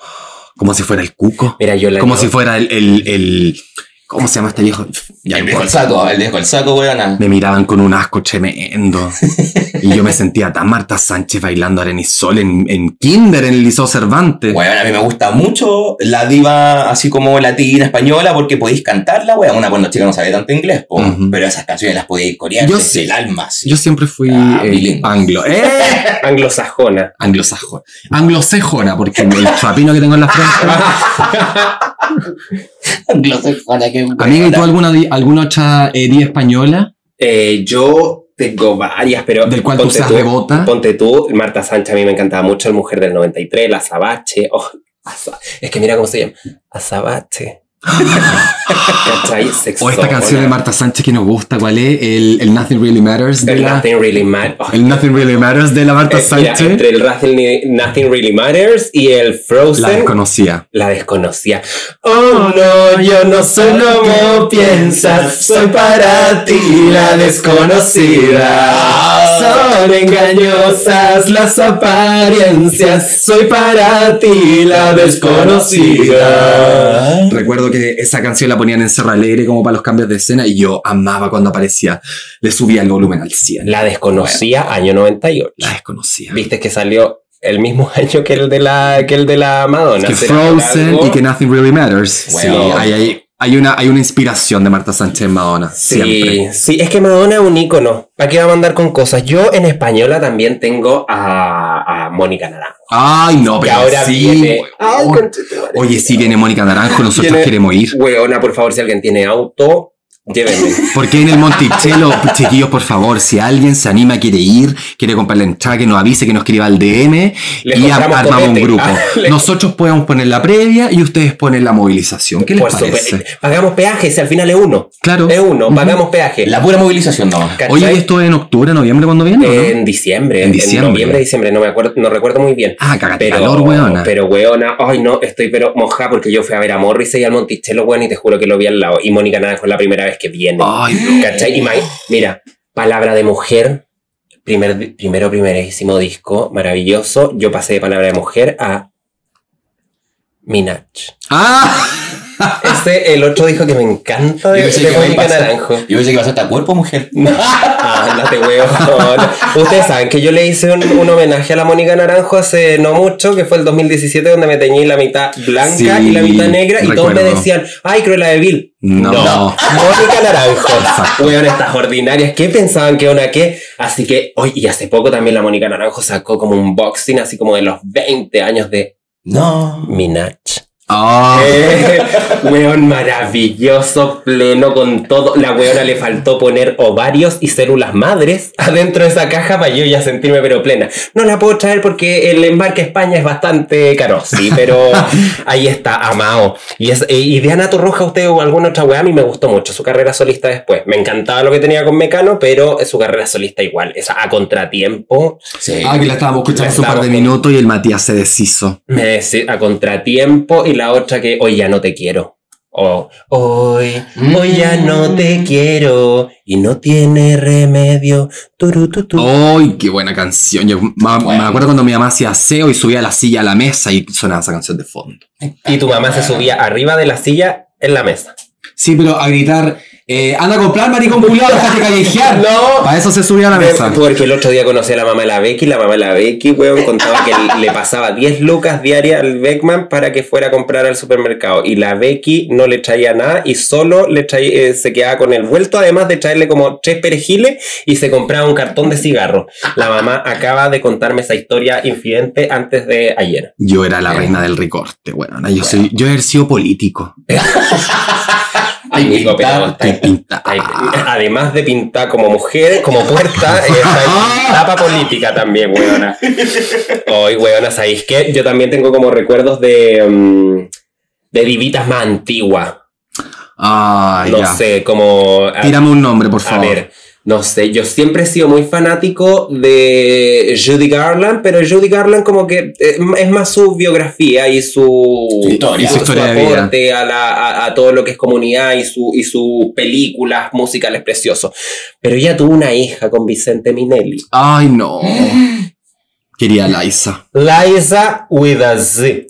como si fuera el cuco. Mira, yo la Como yo- si fuera el, el, el- ¿Cómo se llama este viejo? Ya el viejo el importa. saco, el viejo el saco, weón. Me miraban con un asco tremendo. y yo me sentía tan Marta Sánchez bailando Sol en, en Kinder, en el Liceo Cervantes. Weón, a mí me gusta mucho la diva así como latina, española, porque podéis cantarla, weón. Una cuando chica no sabe tanto inglés, po, pero esas canciones las podéis corear Yo desde el alma. Yo siempre fui Ah, eh, anglo. ¡Eh! Anglosajona. Anglosajona. Anglosajona, porque el chapino que tengo en la frente. Anglosajona, qué Amiga, ¿y tú alguna, alguna otra eh, diva española? Eh, yo tengo varias, pero. Del cual tú seas devota. Ponte tú, Marta Sánchez, a mí me encantaba mucho, el Mujer del 93, la Azabache. Oh, es que mira cómo se llama. Azabache. O esta canción de Marta Sánchez que nos gusta, ¿cuál es? El, el Nothing Really Matters de El la... Nothing Really. El Nothing Really Matters de la Marta Eh, mira, Sánchez. entre el Nothing, Nothing Really Matters y el Frozen. La desconocía. La desconocía. Oh no, yo no soy como piensas, soy para ti la desconocida. Son engañosas las apariencias, soy para ti la desconocida. Recuerdo que esa canción la ponían en Cerro Alegre como para los cambios de escena y yo amaba cuando aparecía. Le subía el volumen al 100. La desconocía año 98. La desconocía. Viste que salió el mismo año que el de la, que el de la Madonna. que ¿Será por Frozen algo? y que Nothing Really Matters. Bueno. Sí, hay, hay, hay una, hay una inspiración de Marta Sánchez en Madonna. Siempre. Sí, sí, es que Madonna es un ícono. ¿Para qué va a mandar con cosas? Yo en española también tengo a, a Mónica Naranjo. Ay, no, pero ahora sí. viene. Ay. Oye, sí viene Mónica Naranjo, nosotros queremos ir. Weona, por favor, si alguien tiene auto, llévenme. Porque en el Monticello, chiquillos, por favor, si alguien se anima, quiere ir, quiere comprar la entrada, que nos avise, que nos escriba al DM Le y armamos un grupo. Ah, Nosotros podemos poner la previa y ustedes ponen la movilización. ¿Qué les Por parece? Pagamos peaje, si al final es uno. Claro. Es uno, pagamos peaje. La pura movilización, no. ¿Cachai? Oye, ¿y esto es en octubre, noviembre, cuando viene? o no? En diciembre, En en diciembre. noviembre, diciembre, no me acuerdo, no recuerdo muy bien. Ah, cagate Pero, calor, weona. pero weona, ay no, estoy pero mojada porque yo fui a ver a Morrissey y al Monticello, weón, y te juro que lo vi al lado. Y Mónica Naranjo es la primera vez que viene. Ay. ¿Cachai? Y ma- mira, palabra de mujer, primer, primero, primerísimo disco, maravilloso. Yo pasé de palabra de mujer a Minaj. Ah, Ese, el otro disco que me encanta de, Mónica Naranjo. Yo pensé que iba a ser hasta cuerpo, mujer. Ándate, weón. Ustedes saben que yo le hice un, un homenaje a la Mónica Naranjo hace no mucho, que fue el 2017, donde me teñí la mitad blanca Sí, y la mitad negra, y todos me decían, ay, Cruella de Vil. No. Mónica Naranjo. Weón, estas ordinarias, ¿qué pensaban que una qué? Así que, hoy y hace poco también la Mónica Naranjo sacó como un boxing, así como de los 20 años de No. Minaj. Ah. Eh, weón maravilloso, pleno con todo. La weona le faltó poner ovarios y células madres adentro de esa caja para yo ya sentirme pero plena. No la puedo traer porque el embarque a España es bastante caro, sí, pero ahí está, amado. Y, es, eh, y de Ana Torroja, usted o alguna otra weá, a mí me gustó mucho su carrera solista después. Me encantaba lo que tenía con Mecano, pero su carrera solista igual. Esa a contratiempo, Sí. Ah, que la estábamos escuchando hace un par de minutos y el Matías se deshizo. me a contratiempo y la otra que hoy ya no te quiero. O hoy, hoy ya no te quiero y no tiene remedio. Turu, tu, tu. ¡Ay, qué buena canción! Yo ma- me acuerdo cuando mi mamá hacía aseo y subía la silla a la mesa y sonaba esa canción de fondo. Y tu mamá se subía arriba de la silla en la mesa. Sí, pero a gritar, eh, anda a comprar maricón culiado, déjate callejear. No. Para eso se subía a la mesa. Porque el otro día conocí a la mamá de la Becky. La mamá de la Becky, weón, contaba que le pasaba 10 lucas diarias al Beckman para que fuera a comprar al supermercado. Y la Becky no le traía nada y solo le traía, eh, se quedaba con el vuelto, además de traerle como tres perejiles y se compraba un cartón de cigarro. La mamá acaba de contarme esa historia infidente antes de ayer. Yo era la reina del recorte, bueno, yo soy, yo he sido político. Ay, pinta. además de pintar como mujer, como puerta, eh, está tapa política también, weona. Hoy, weona, ¿sabéis qué? Yo también tengo como recuerdos de, mm, de divitas más antiguas. Ay, no ya. sé, como... A, Tírame un nombre, por a favor. ver, No sé, yo siempre he sido muy fanático de Judy Garland, pero Judy Garland como que eh, es más su biografía y su, Su historia. y Su historia de vida. aporte a, la- a- a todo lo que es comunidad y su y sus películas musicales preciosos. Pero ella tuvo una hija con Vicente Minelli. Ay, no. Quería Liza. Liza with a Z.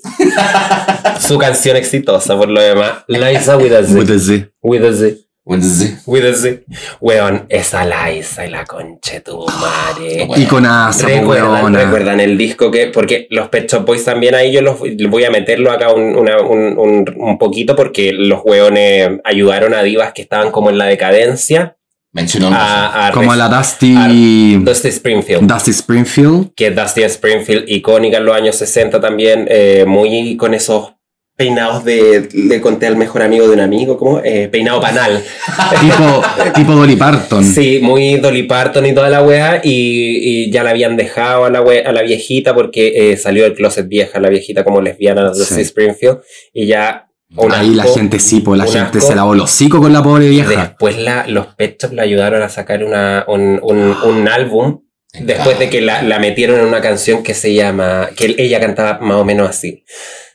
su canción exitosa por lo demás. Liza with a Z. With a Z. With a Z. With a Z. Weón, esa Liza y la concha de tu madre. Bueno. Iconaza, po, ¿Recuerdan, weona. recuerdan el disco que, porque los Pet Shop Boys también ahí yo los voy a meterlo acá un, una- un, un- un poquito porque los hueones ayudaron a divas que estaban como en la decadencia mencionó un a, a Como res- la Dusty. Dusty Springfield. Dusty Springfield. que Dusty Springfield, icónica en los años 60 también, eh, muy con esos peinados de, le conté al mejor amigo de un amigo, ¿cómo? Eh, peinado panal. tipo, tipo Dolly Parton. Sí, muy Dolly Parton y toda la wea, y, y ya la habían dejado a la, we- a la viejita porque eh, salió del closet vieja, la viejita como lesbiana de Sí. Springfield, y ya... Ahí la gente sí, pues la gente asco. se lavó los hocico con la pobre vieja. Después la, los Pet Shop la ayudaron a sacar una, un, un, un álbum Después de que la, la metieron en una canción que se llama, que ella cantaba más o menos así.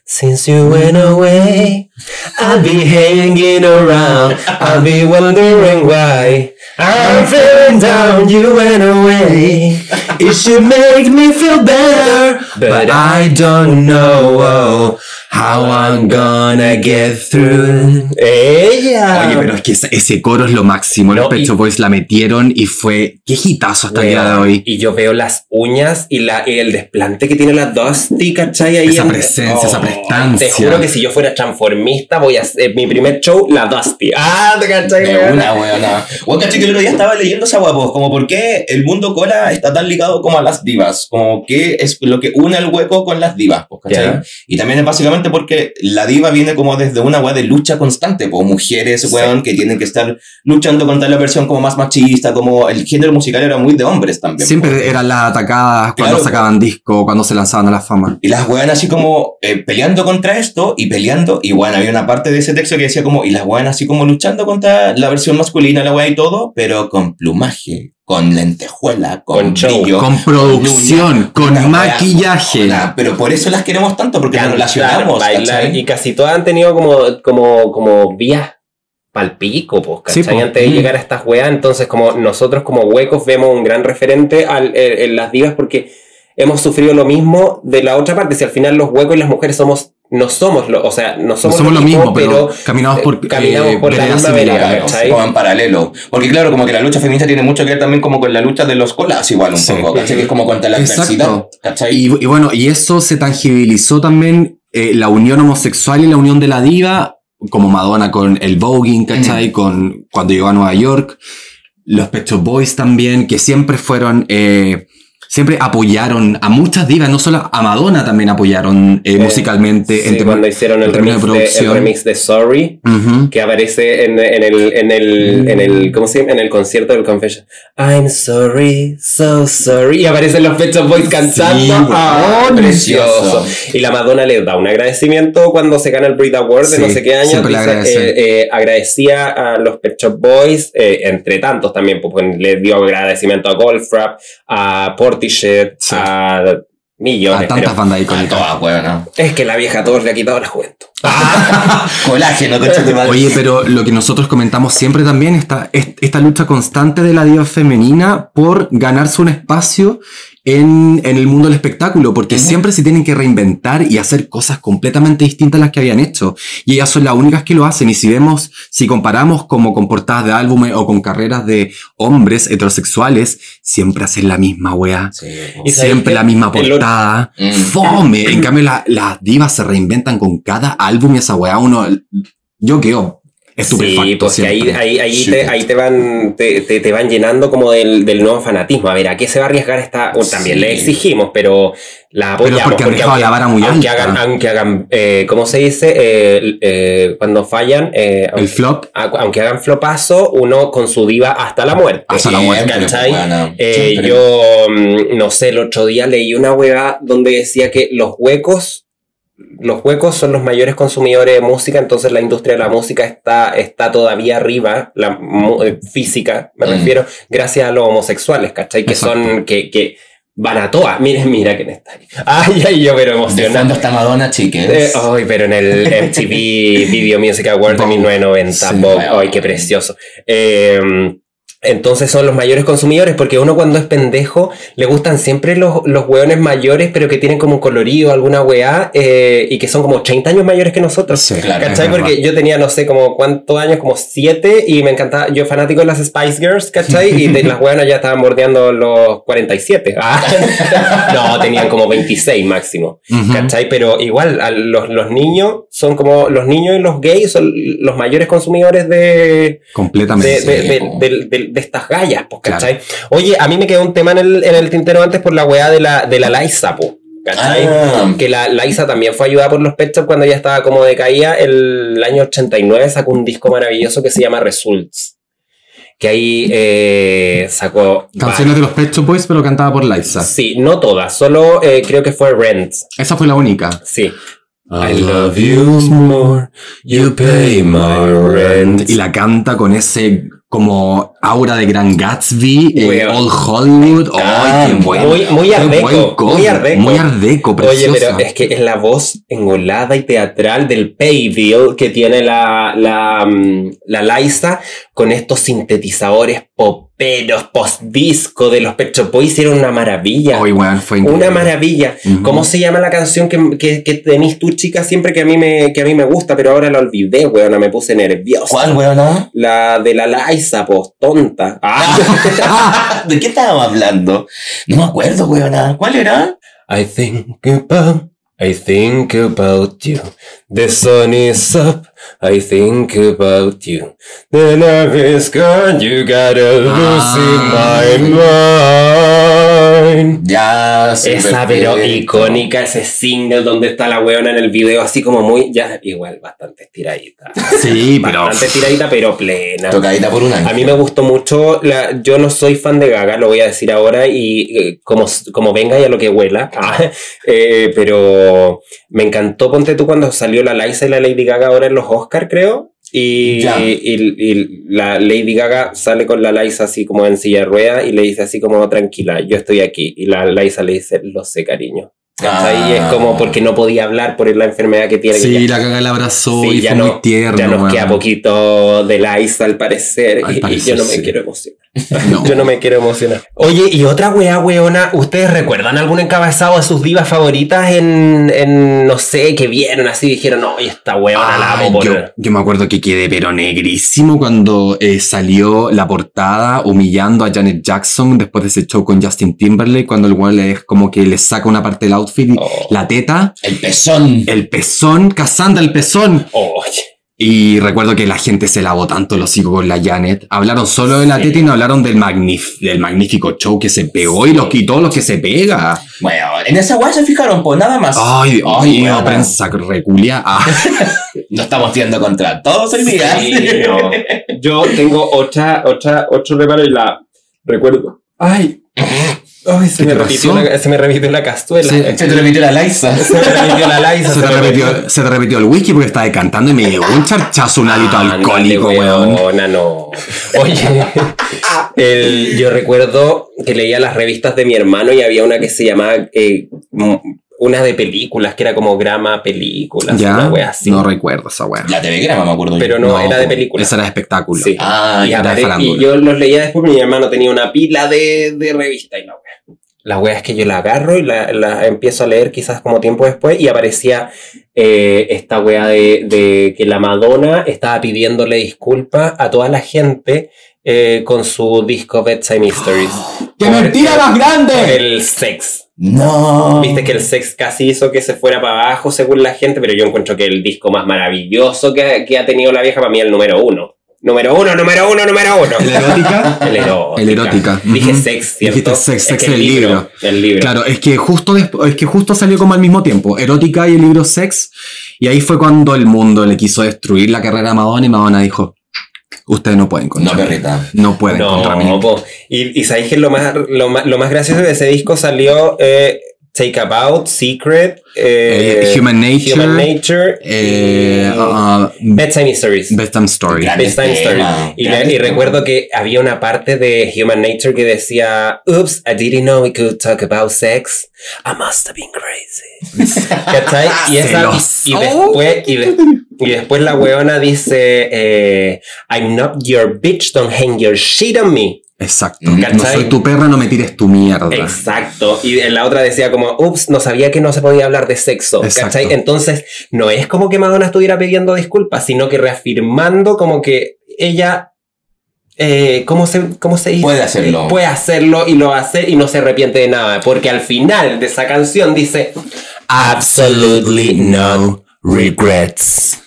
Since you went away, I'll be hanging around, I'll be wondering why. I'm feeling down, you went away. It should make me feel better, but I don't know how I'm gonna get through. Ella. Oye, pero es que ese, ese coro es lo máximo. No, Los Shop Boys la metieron y fue. Qué hitazo hasta el día de hoy. Y yo veo las uñas y, la, y el desplante que tiene la Dusty, ¿cachai? Ahí Esa en- presencia, esa prestancia. Te juro que si yo fuera transformista, voy a hacer mi primer show, la Dusty. Ah, ¿te cachai? De una, weona. Weón, caché que el otro día estaba leyendo esa guapos, como por qué el mundo cola está tan ligado como a las divas, como qué es lo que une el hueco con las divas, pues, ¿cachai? Ya. Y también es básicamente porque la diva viene como desde una weá de lucha constante, pues mujeres, Sí. weón, que tienen que estar luchando contra la versión como más machista, como el género musical era muy de hombres también. Siempre eran las atacadas cuando Claro. sacaban disco, cuando se lanzaban a la fama. Y las weonas así como eh, peleando contra esto y peleando. Y bueno, había una parte de ese texto que decía como, y las weonas así como luchando contra la versión masculina, la wea y todo, pero con plumaje, con lentejuela, con, Con show, brillo. Con producción, con una maquillaje. una- pero por eso las queremos tanto, porque nos relacionamos. bailar, y casi todas han tenido como, como, como vías palpico, pues, ¿cachai? Sí, po. Antes de Mm. llegar a estas weas, entonces como nosotros como huecos vemos un gran referente al- en, en las divas porque hemos sufrido lo mismo de la otra parte, si al final los huecos y las mujeres somos, no somos, lo, o sea, no No somos, somos lo mismo, pero, caminamos eh, por, caminamos eh, por la misma vereda, como en paralelo. Porque claro, como que la lucha feminista tiene mucho que ver también como con la lucha de los colas igual un Sí. poco, ¿cachai? Que es como contra la Exacto. adversidad. Y, y bueno, y eso se tangibilizó también eh, la unión homosexual y la unión de la diva, como Madonna con el voguing, ¿cachai? Con, cuando llegó a Nueva York. Los Pet Shop Boys también, que siempre fueron, eh, siempre apoyaron a muchas divas, no solo a Madonna también apoyaron eh, Eh, musicalmente Sí, en cuando hicieron el remix, de el remix de Sorry, que aparece en, en el, en el, en el, ¿cómo se llama? En el concierto del Confession. I'm sorry, so sorry. Y aparecen los Pet Boys cantando. Sí, ¡Ah, precioso! Y la Madonna le da un agradecimiento cuando se gana el Brit Award de Sí, no sé qué año. Dice, eh, eh, agradecía a los Pet Shop Boys, eh, entre tantos también, pues, le dio agradecimiento a Goldfrapp, a Portishead, Sí. a millones. A tantas pero bandas icónicas. toda, weona. es que la vieja a todos le ha quitado la juventud. Colágeno. Oye, pero lo que nosotros comentamos siempre también, esta, es- esta lucha constante de la diva femenina por ganarse un espacio en, en el mundo del espectáculo, porque Ujú. siempre se tienen que reinventar y hacer cosas completamente distintas a las que habían hecho. Y ellas son las únicas que lo hacen. Y si vemos, si comparamos como con portadas de álbumes o con carreras de hombres heterosexuales, siempre hacen la misma wea. Sí, Siempre la misma portada. Mm. Fome. En cambio, la- las divas se reinventan con cada álbum y esa weá uno. Yo quedo estupefacto. Sí, porque ahí, ahí, ahí, te, ahí te van te, te, te van llenando como del, del nuevo fanatismo. A ver, ¿a qué se va a arriesgar esta? Bueno, también Sí. le exigimos, pero la Pero apoyamos. porque han dejado aunque, la vara muy aunque alta. hagan, aunque hagan eh, ¿cómo se dice? Eh, eh, cuando fallan, eh, El flop. aunque, aunque hagan flopazo, uno con su diva hasta la muerte. Hasta la muerte, ¿cachai? weona. Eh, yo, mm, no sé, el otro día leí una hueá donde decía que los huecos los huecos son los mayores consumidores de música, entonces la industria de la música está, está todavía arriba, la eh, física, me Mm. refiero, gracias a los homosexuales, ¿cachai? Que Exacto. son, que, que van a todas. Miren, mira quién está ahí. Ay, ay, yo, pero emocionado. está Madonna, chiques. Eh, ay, pero en el MTV Video Music Award de Vogue. 1990, Sí. Vogue. ay, qué precioso. Eh, entonces son los mayores consumidores, porque uno cuando es pendejo le gustan siempre los, los hueones mayores, pero que tienen como un colorido, alguna weá, eh, y que son como 30 años mayores que nosotros. Sí, Claro, ¿Cachai? Porque yo tenía, no sé, como cuántos años, como siete, y me encantaba, yo fanático de las Spice Girls, ¿cachai? Y de, las weonas ya estaban bordeando los 47. Ah, no, tenían como 26 máximo. ¿Cachai? Pero igual, a los, los niños son como los niños y los gays son los mayores consumidores de, Completamente. de, de- Sí, po. de- de- estas gallas, pues, ¿cachai? Oye, a mí me quedó un tema en el, en el tintero antes por la weá de la, de la Liza, po, ¿cachai? Ah. Que la Liza también fue ayudada por los Pet Shop cuando ya estaba como decaída. El año 89 sacó un disco maravilloso que se llama Results. Que ahí eh, sacó. Canciones de los Pet Shop Boys, pero cantada por Liza. Sí, no todas, solo eh, creo que fue Rent. Esa fue la única. Sí. I love you more, you pay my rent. Y la canta con ese como aura de Gran Gatsby, eh. Old Hollywood. ¡Ay, qué bueno! muy- ardeco, buen muy ardeco. Muy ardeco, Oye, preciosa. pero es que es la voz engolada y teatral del Payville que tiene la, la, mm, la Liza con estos sintetizadores poperos post-disco de los Pet Shop Boys. Hicieron una maravilla. Ay, weón, fue increíble. Una maravilla. ¿Cómo se llama la canción que, que, que tenés tú, chica, siempre que a mí me, que a mí me gusta, pero ahora la olvidé, weona, me puse nerviosa. ¿Cuál, weón? La de la Liza, pues, tonta. Ah. ¿De qué estábamos hablando? No me acuerdo, weón. ¿Cuál era? I think about, I think about you. The sun is up, I think about you. The love is gone, you gotta lose in my mind. Ya, Esa, pero icónica, ese single donde está la weona en el video, así como muy, ya, igual, bastante estiradita. Sí, pero. Bastante estiradita, pero plena. Tocadita por un año. A mí me gustó mucho, la, yo no soy fan de Gaga, lo voy a decir ahora, y eh, como, como venga y a lo que huela, eh, pero me encantó, ponte tú cuando salió la Liza y la Lady Gaga ahora en los Oscar, creo, y, Ya. y, y la Lady Gaga sale con la Liza así como en silla de ruedas y le dice así como, tranquila, yo estoy aquí, y la Liza le dice, lo sé, cariño. ¿Cachai? Y es como porque no podía hablar por la enfermedad que tiene. que Sí, ya- la caga la abrazó Sí, y ya fue no- muy tierno. ya nos weón. queda poquito de Liza al parecer. Al y- yo no me sí. quiero emocionar. No. Yo no me quiero emocionar. Oye, y otra weá, weona, ¿ustedes recuerdan algún encabezado de sus divas favoritas en, en no sé, que vieron así y dijeron, no, esta weona la amo por... yo, yo me acuerdo que quedé pero negrísimo cuando eh, salió la portada humillando a Janet Jackson después de ese show con Justin Timberlake, cuando el weón le como que le saca una parte del outfit Oh. la teta, El pezón. el pezón, Cassandra el pezón. Oye, Y recuerdo que la gente se lavó tanto los hocico con la Janet. Hablaron solo de la Sí. teta y no hablaron del, magnif- del magnífico show que se pegó y, los, y todos los que se pega. Bueno, en esa weá se fijaron, pues nada más. Ay, Dios Ay, mío, weona. prensa reculia. Ah. No estamos viendo contra todos hoy día. Sí, no. Yo tengo otra, otra, otro reparo y la recuerdo. Ay, ay se, ¿Qué me repitió la, se me repitió la castuela. Sí. Se te repitió la Liza. Se me repitió la Liza. Se te, repitió, se te repitió el whisky porque estaba decantando y me dio un charchazo, un hálito Ándale, alcohólico, weón. weona, no. Oye, el- yo recuerdo que leía las revistas de mi hermano y había una que se llamaba eh, una de películas, que era como grama películas, Ya, una wea así. no recuerdo esa weá. La TV grama, me acuerdo yo. Pero no, era de películas. Esa era de espectáculo. Sí. Ah, y, ya. era y yo los leía después, mi hermano tenía una pila de, de revistas y la wea. La wea es que yo la agarro y la, la empiezo a leer quizás como tiempo después y aparecía eh, esta wea de, de que la Madonna estaba pidiéndole disculpas a toda la gente eh, con su disco Bedside Mysteries. ¡Qué mentira más grande! El sex. No. Viste que el sex casi hizo que se fuera para abajo según la gente, pero yo encuentro que el disco más maravilloso que, que ha tenido la vieja para mí es el número uno. Número uno, número uno, número uno. ¿El erótica? El erótica. El erótica. Dije sex, ¿cierto? Dijiste sex, Es sex que el libro. El libro. Claro, es que justo es que justo salió como al mismo tiempo, Erótica y el libro Sex, y ahí fue cuando el mundo le quiso destruir la carrera a Madonna y Madonna dijo, ustedes no pueden No, contra mí. perrita. No pueden contra mí. No, po. Y, y sabéis que lo más, lo, más, lo más gracioso de ese disco salió. eh, Take About, Secret, eh, Eh, Human Nature, Human Nature Eh, y uh, Bedtime Stories. Bedtime Story. Gran- Bedtime Story. tema, Y, recuerdo que había una parte de Human Nature que decía, Oops, I didn't know we could talk about sex. I must have been crazy. ¿Cachai? Y, esa, y, y después, y, de- y después la weona dice, eh, I'm not your bitch, don't hang your shit on me. Exacto. ¿Cachai? No soy tu perra, no me tires tu mierda. Exacto. Y en la otra decía como, ups, no sabía que no se podía hablar de sexo. Exacto. ¿Cachai? Entonces, no es como que Madonna estuviera pidiendo disculpas, sino que reafirmando como que ella, eh, ¿cómo, se, ¿cómo se dice? Puede hacerlo. Puede hacerlo y lo hace y no se arrepiente de nada. Porque al final de esa canción dice, absolutely no regrets.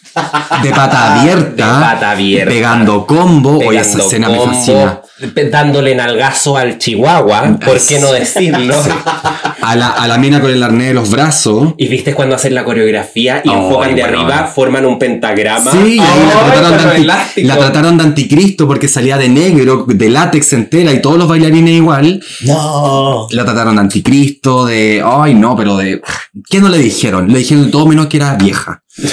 De pata abierta. De pata abierta. Pegando combo. Oye, esa Pegando escena me combo, fascina. pe- Dándole nalgazo al chihuahua, ¿por qué no decirlo? A la, a la mina con el arnés de los brazos. Y viste cuando hacen la coreografía y Ay, enfocan de bueno. arriba, forman un pentagrama. Sí, ahí la, trataron de anti- la trataron de anticristo porque salía de negro, de látex entera y todos los bailarines igual. No. La trataron de anticristo, de. Ay, no, pero de. ¿Qué no le dijeron? Le dijeron todo menos que era vieja.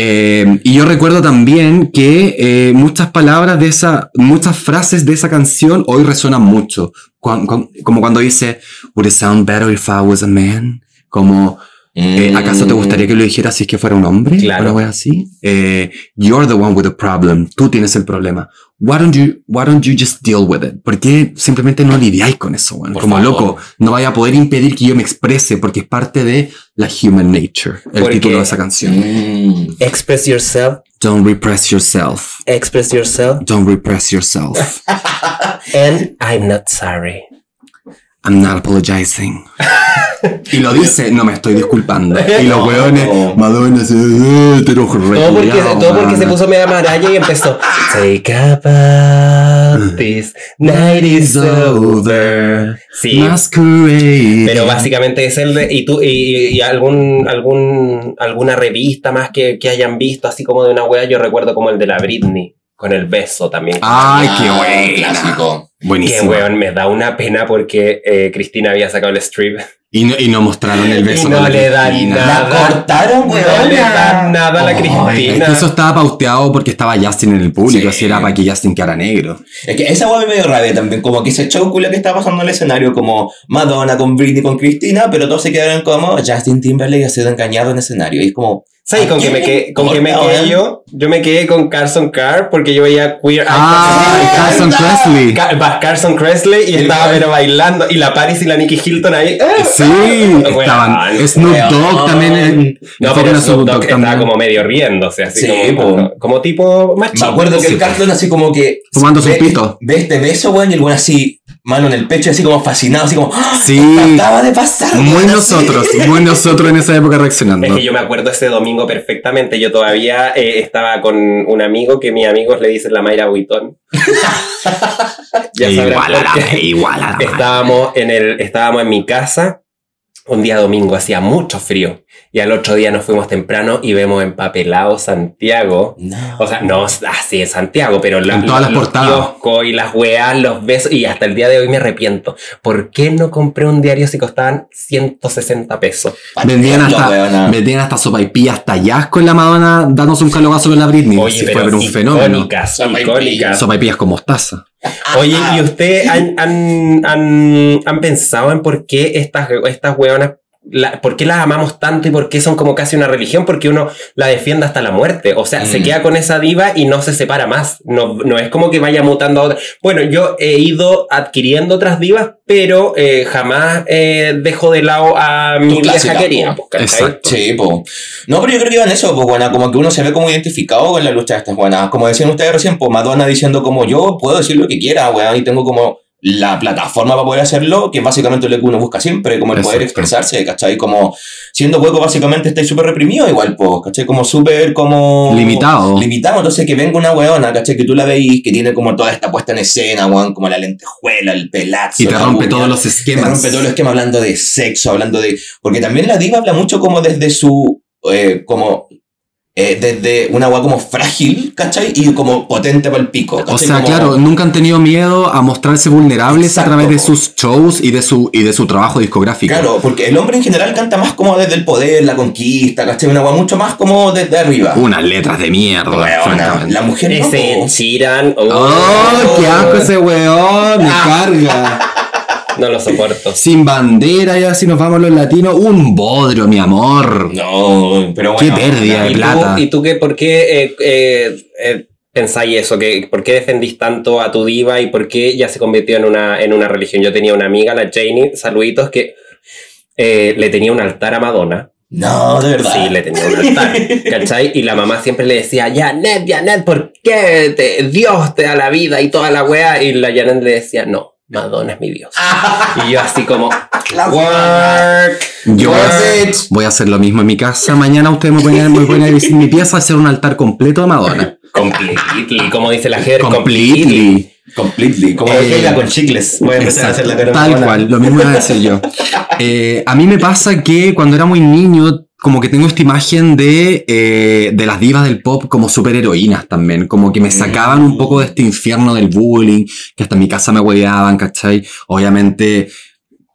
Eh, y yo recuerdo también que eh, muchas palabras de esa, muchas frases de esa canción hoy resuenan mucho. Como cuando dice, Would it sound better if I was a man? Como, eh, ¿acaso te gustaría que lo dijera si es que fuera un hombre? Claro. Una así. Eh, you're the one with the problem. Tú tienes el problema. Why don't you, why don't you just deal with it? ¿Por qué simplemente no lidiáis con eso? Por Como favor. loco, no vaya a poder impedir que yo me exprese porque es parte de la human nature, el Porque- título de esa canción. Mm. Express yourself, Don't repress yourself. express yourself, Don't repress yourself. and I'm not sorry. I'm not apologizing. y lo dice, no me estoy disculpando. Y los weones, Madonna se. eh, te Todo porque, todo se puso media maraya y empezó. Take about this night is over. Sí. Masquerade. Pero básicamente es el de, y tú, y, y algún, algún, alguna revista más que, que hayan visto, así como de una wea, yo recuerdo como el de la Britney, con el beso también. Ay, qué Ah, buena. Clásico. Que Buenísimo. weón, me da una pena porque eh, Cristina había sacado el strip. Y no, y no mostraron el beso. Y no le dan nada. La cortaron, No weón. le dan nada a la Ay, Cristina. Es que eso estaba pauteado porque estaba Justin en el público, Sí. así era para que Justin quedara negro. Es que esa weá me dio rabia también, como que ese show culo que estaba pasando en el escenario, como Madonna con Britney con Cristina, pero todos se quedaron como Justin Timberlake ha sido engañado en escenario. Y es como. ¿Sabes ¿a con qué quién me quedé, con qué me quedé yo? Yo me quedé con Carson Carr porque yo veía Queer Eye Ah, Carson verdad. Presley. Ca- va Carson Presley y El estaba pero bailando y la Paris y la Nicky Hilton ahí. ¡ah! Sí, estaban. Snoop. Dogg también. eh, No, pero a Snoop Dogg estaba también. como medio riéndose, así Sí, como, po. como tipo más Me acuerdo que Sí, el. Carlton así como que. Fumando su ve- pito. Ve este beso, weón, y el weón así, mano en el pecho, así como fascinado, así como. ¡ah! Sí. Acaba de pasar. Muy nosotros, muy nosotros en esa época reaccionando. Es que yo me acuerdo ese domingo perfectamente. Yo todavía eh, estaba con un amigo que mis amigos le dicen la Mayra Buitón. ya sabrán igual a la igual a la Estábamos en, el, estábamos en mi casa un día domingo, hacía mucho frío. Y al otro día nos fuimos temprano y vemos empapelado Santiago. No. O sea, no así es Santiago, pero la, En todas las los portadas. y las weas, los besos. Y hasta el día de hoy me arrepiento. ¿Por qué no compré un diario si costaban 160 pesos? Vendían hasta, vendían hasta sopaipillas hasta allá con la Madonna dándose un calogazo con la Britney. Oye, pero, fue pero un fenómeno. icónicas, Sopaipillas. icónicas. Sopaipillas con mostaza. Oye, ¿y ustedes han, han, han, han pensado en por qué estas, estas hueonas, la- por qué las amamos tanto y por qué son como casi una religión? Porque uno la defiende hasta la muerte. O sea, se Mm. queda con esa diva y no se separa más. No, no es como que vaya mutando a otra. Bueno, yo he ido adquiriendo otras divas, pero eh, jamás eh, dejo de lado a mi vieja querida. Exacto. Sí, po. No, pero yo creo que iba en eso, pues, bueno, como que uno se ve como identificado con la lucha de estas buenas. Como decían ustedes recién, pues Madonna diciendo como yo puedo decir lo que quiera, weón, y tengo como la plataforma para poder hacerlo, que es básicamente lo que uno busca siempre, como el poder expresarse, ¿cachai? Como siendo hueco básicamente estáis súper reprimido igual, pues, ¿cachai? Como súper como... Limitado. Limitado, entonces que venga una weona, ¿cachai? Que tú la veís, que tiene como toda esta puesta en escena, weón, como la lentejuela, el pelazo. Y te rompe todos los Te esquemas. rompe todo el esquema hablando de sexo, hablando de... Porque también la diva habla mucho como desde su... eh, como eh, desde una agua como frágil, ¿cachai? Y como potente para el pico. O sea, Como- claro, nunca han tenido miedo a mostrarse vulnerables Exacto, a través de sus shows y de su, y de su trabajo discográfico. Claro, porque el hombre en general canta más como desde el poder, la conquista, ¿cachai? Una agua mucho más como desde arriba. Unas letras de mierda, Weona, francamente. la mujer no, Ese po. Chiran. ¡Oh, qué asco ese weón! Me carga. No lo soporto. Sin bandera, y así nos vamos los latinos. Un bodrio, mi amor. No, pero Qué bueno. pérdida de ¿Y tú, plata. ¿Y tú qué, por qué eh, eh, eh, pensáis eso? Que, ¿Por qué defendís tanto a tu diva y por qué ya se convirtió en una, en una religión? Yo tenía una amiga, la Janie, saluditos, que eh, le tenía un altar a Madonna. No, de verdad. Sí, le tenía un altar, ¿cachai? Y la mamá siempre le decía, Janet, Janet, ¿por qué te- Dios te da la vida y toda la weá? Y la Janet le decía, no, Madonna es mi Dios. Y yo así como, work. Yo voy a, voy a hacer lo mismo en mi casa. Mañana ustedes me pueden, me pueden ir mi pieza a hacer un altar completo a Madonna. Completely, como dice la Ger, Completely. Completely. Como Eh, llega con chicles. Voy a empezar a hacer la cara Tal cual, lo mismo iba a decir yo. Eh, a mí me pasa que cuando era muy niño, como que tengo esta imagen de, eh, de las divas del pop como superheroínas también, como que me sacaban un poco de este infierno del bullying, que hasta en mi casa me hueveaban, ¿cachai? Obviamente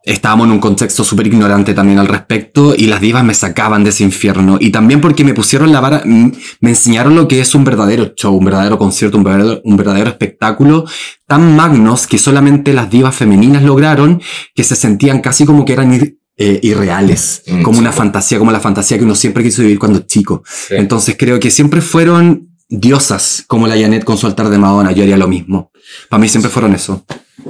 estábamos en un contexto súper ignorante también al respecto y las divas me sacaban de ese infierno y también porque me pusieron la vara, me enseñaron lo que es un verdadero show, un verdadero concierto, un verdadero, un verdadero espectáculo tan magnos que solamente las divas femeninas lograron que se sentían casi como que eran eh, irreales, Mm, como sí, una fantasía, como la fantasía que uno siempre quiso vivir cuando es chico. Entonces creo que siempre fueron diosas, como la Janet con su altar de Madonna, yo haría lo mismo. Para mí siempre fueron eso.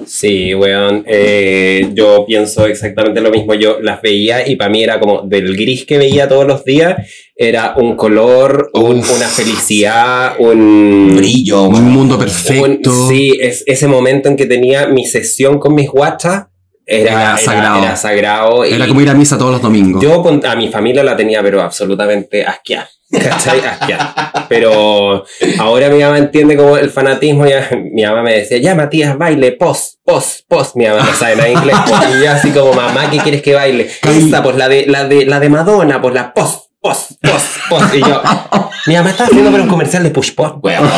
Sí, weón. eh, yo pienso exactamente lo mismo. Yo las veía y para mí era como del gris que veía todos los días, era un color, un- una felicidad, un Brillo. Un mundo un- perfecto. sí, es, ese momento en que tenía mi sesión con mis guachas era, sagrado. era sagrado. Era y como ir a misa todos los domingos. Yo con- a mi familia la tenía, pero absolutamente asqueada. ¿Cachai? Asqueada. Pero ahora mi mamá entiende como el fanatismo. Ya, mi mamá me decía, ya Matías, baile, post, post, post. Mi mamá no sabe nada inglés. y yo así como, mamá, ¿qué quieres que baile? Esta, pues la de, la de, la de Madonna, pues la post, post, post, post. Y yo, mi mamá estaba haciendo pero un comercial de push pop. Bueno,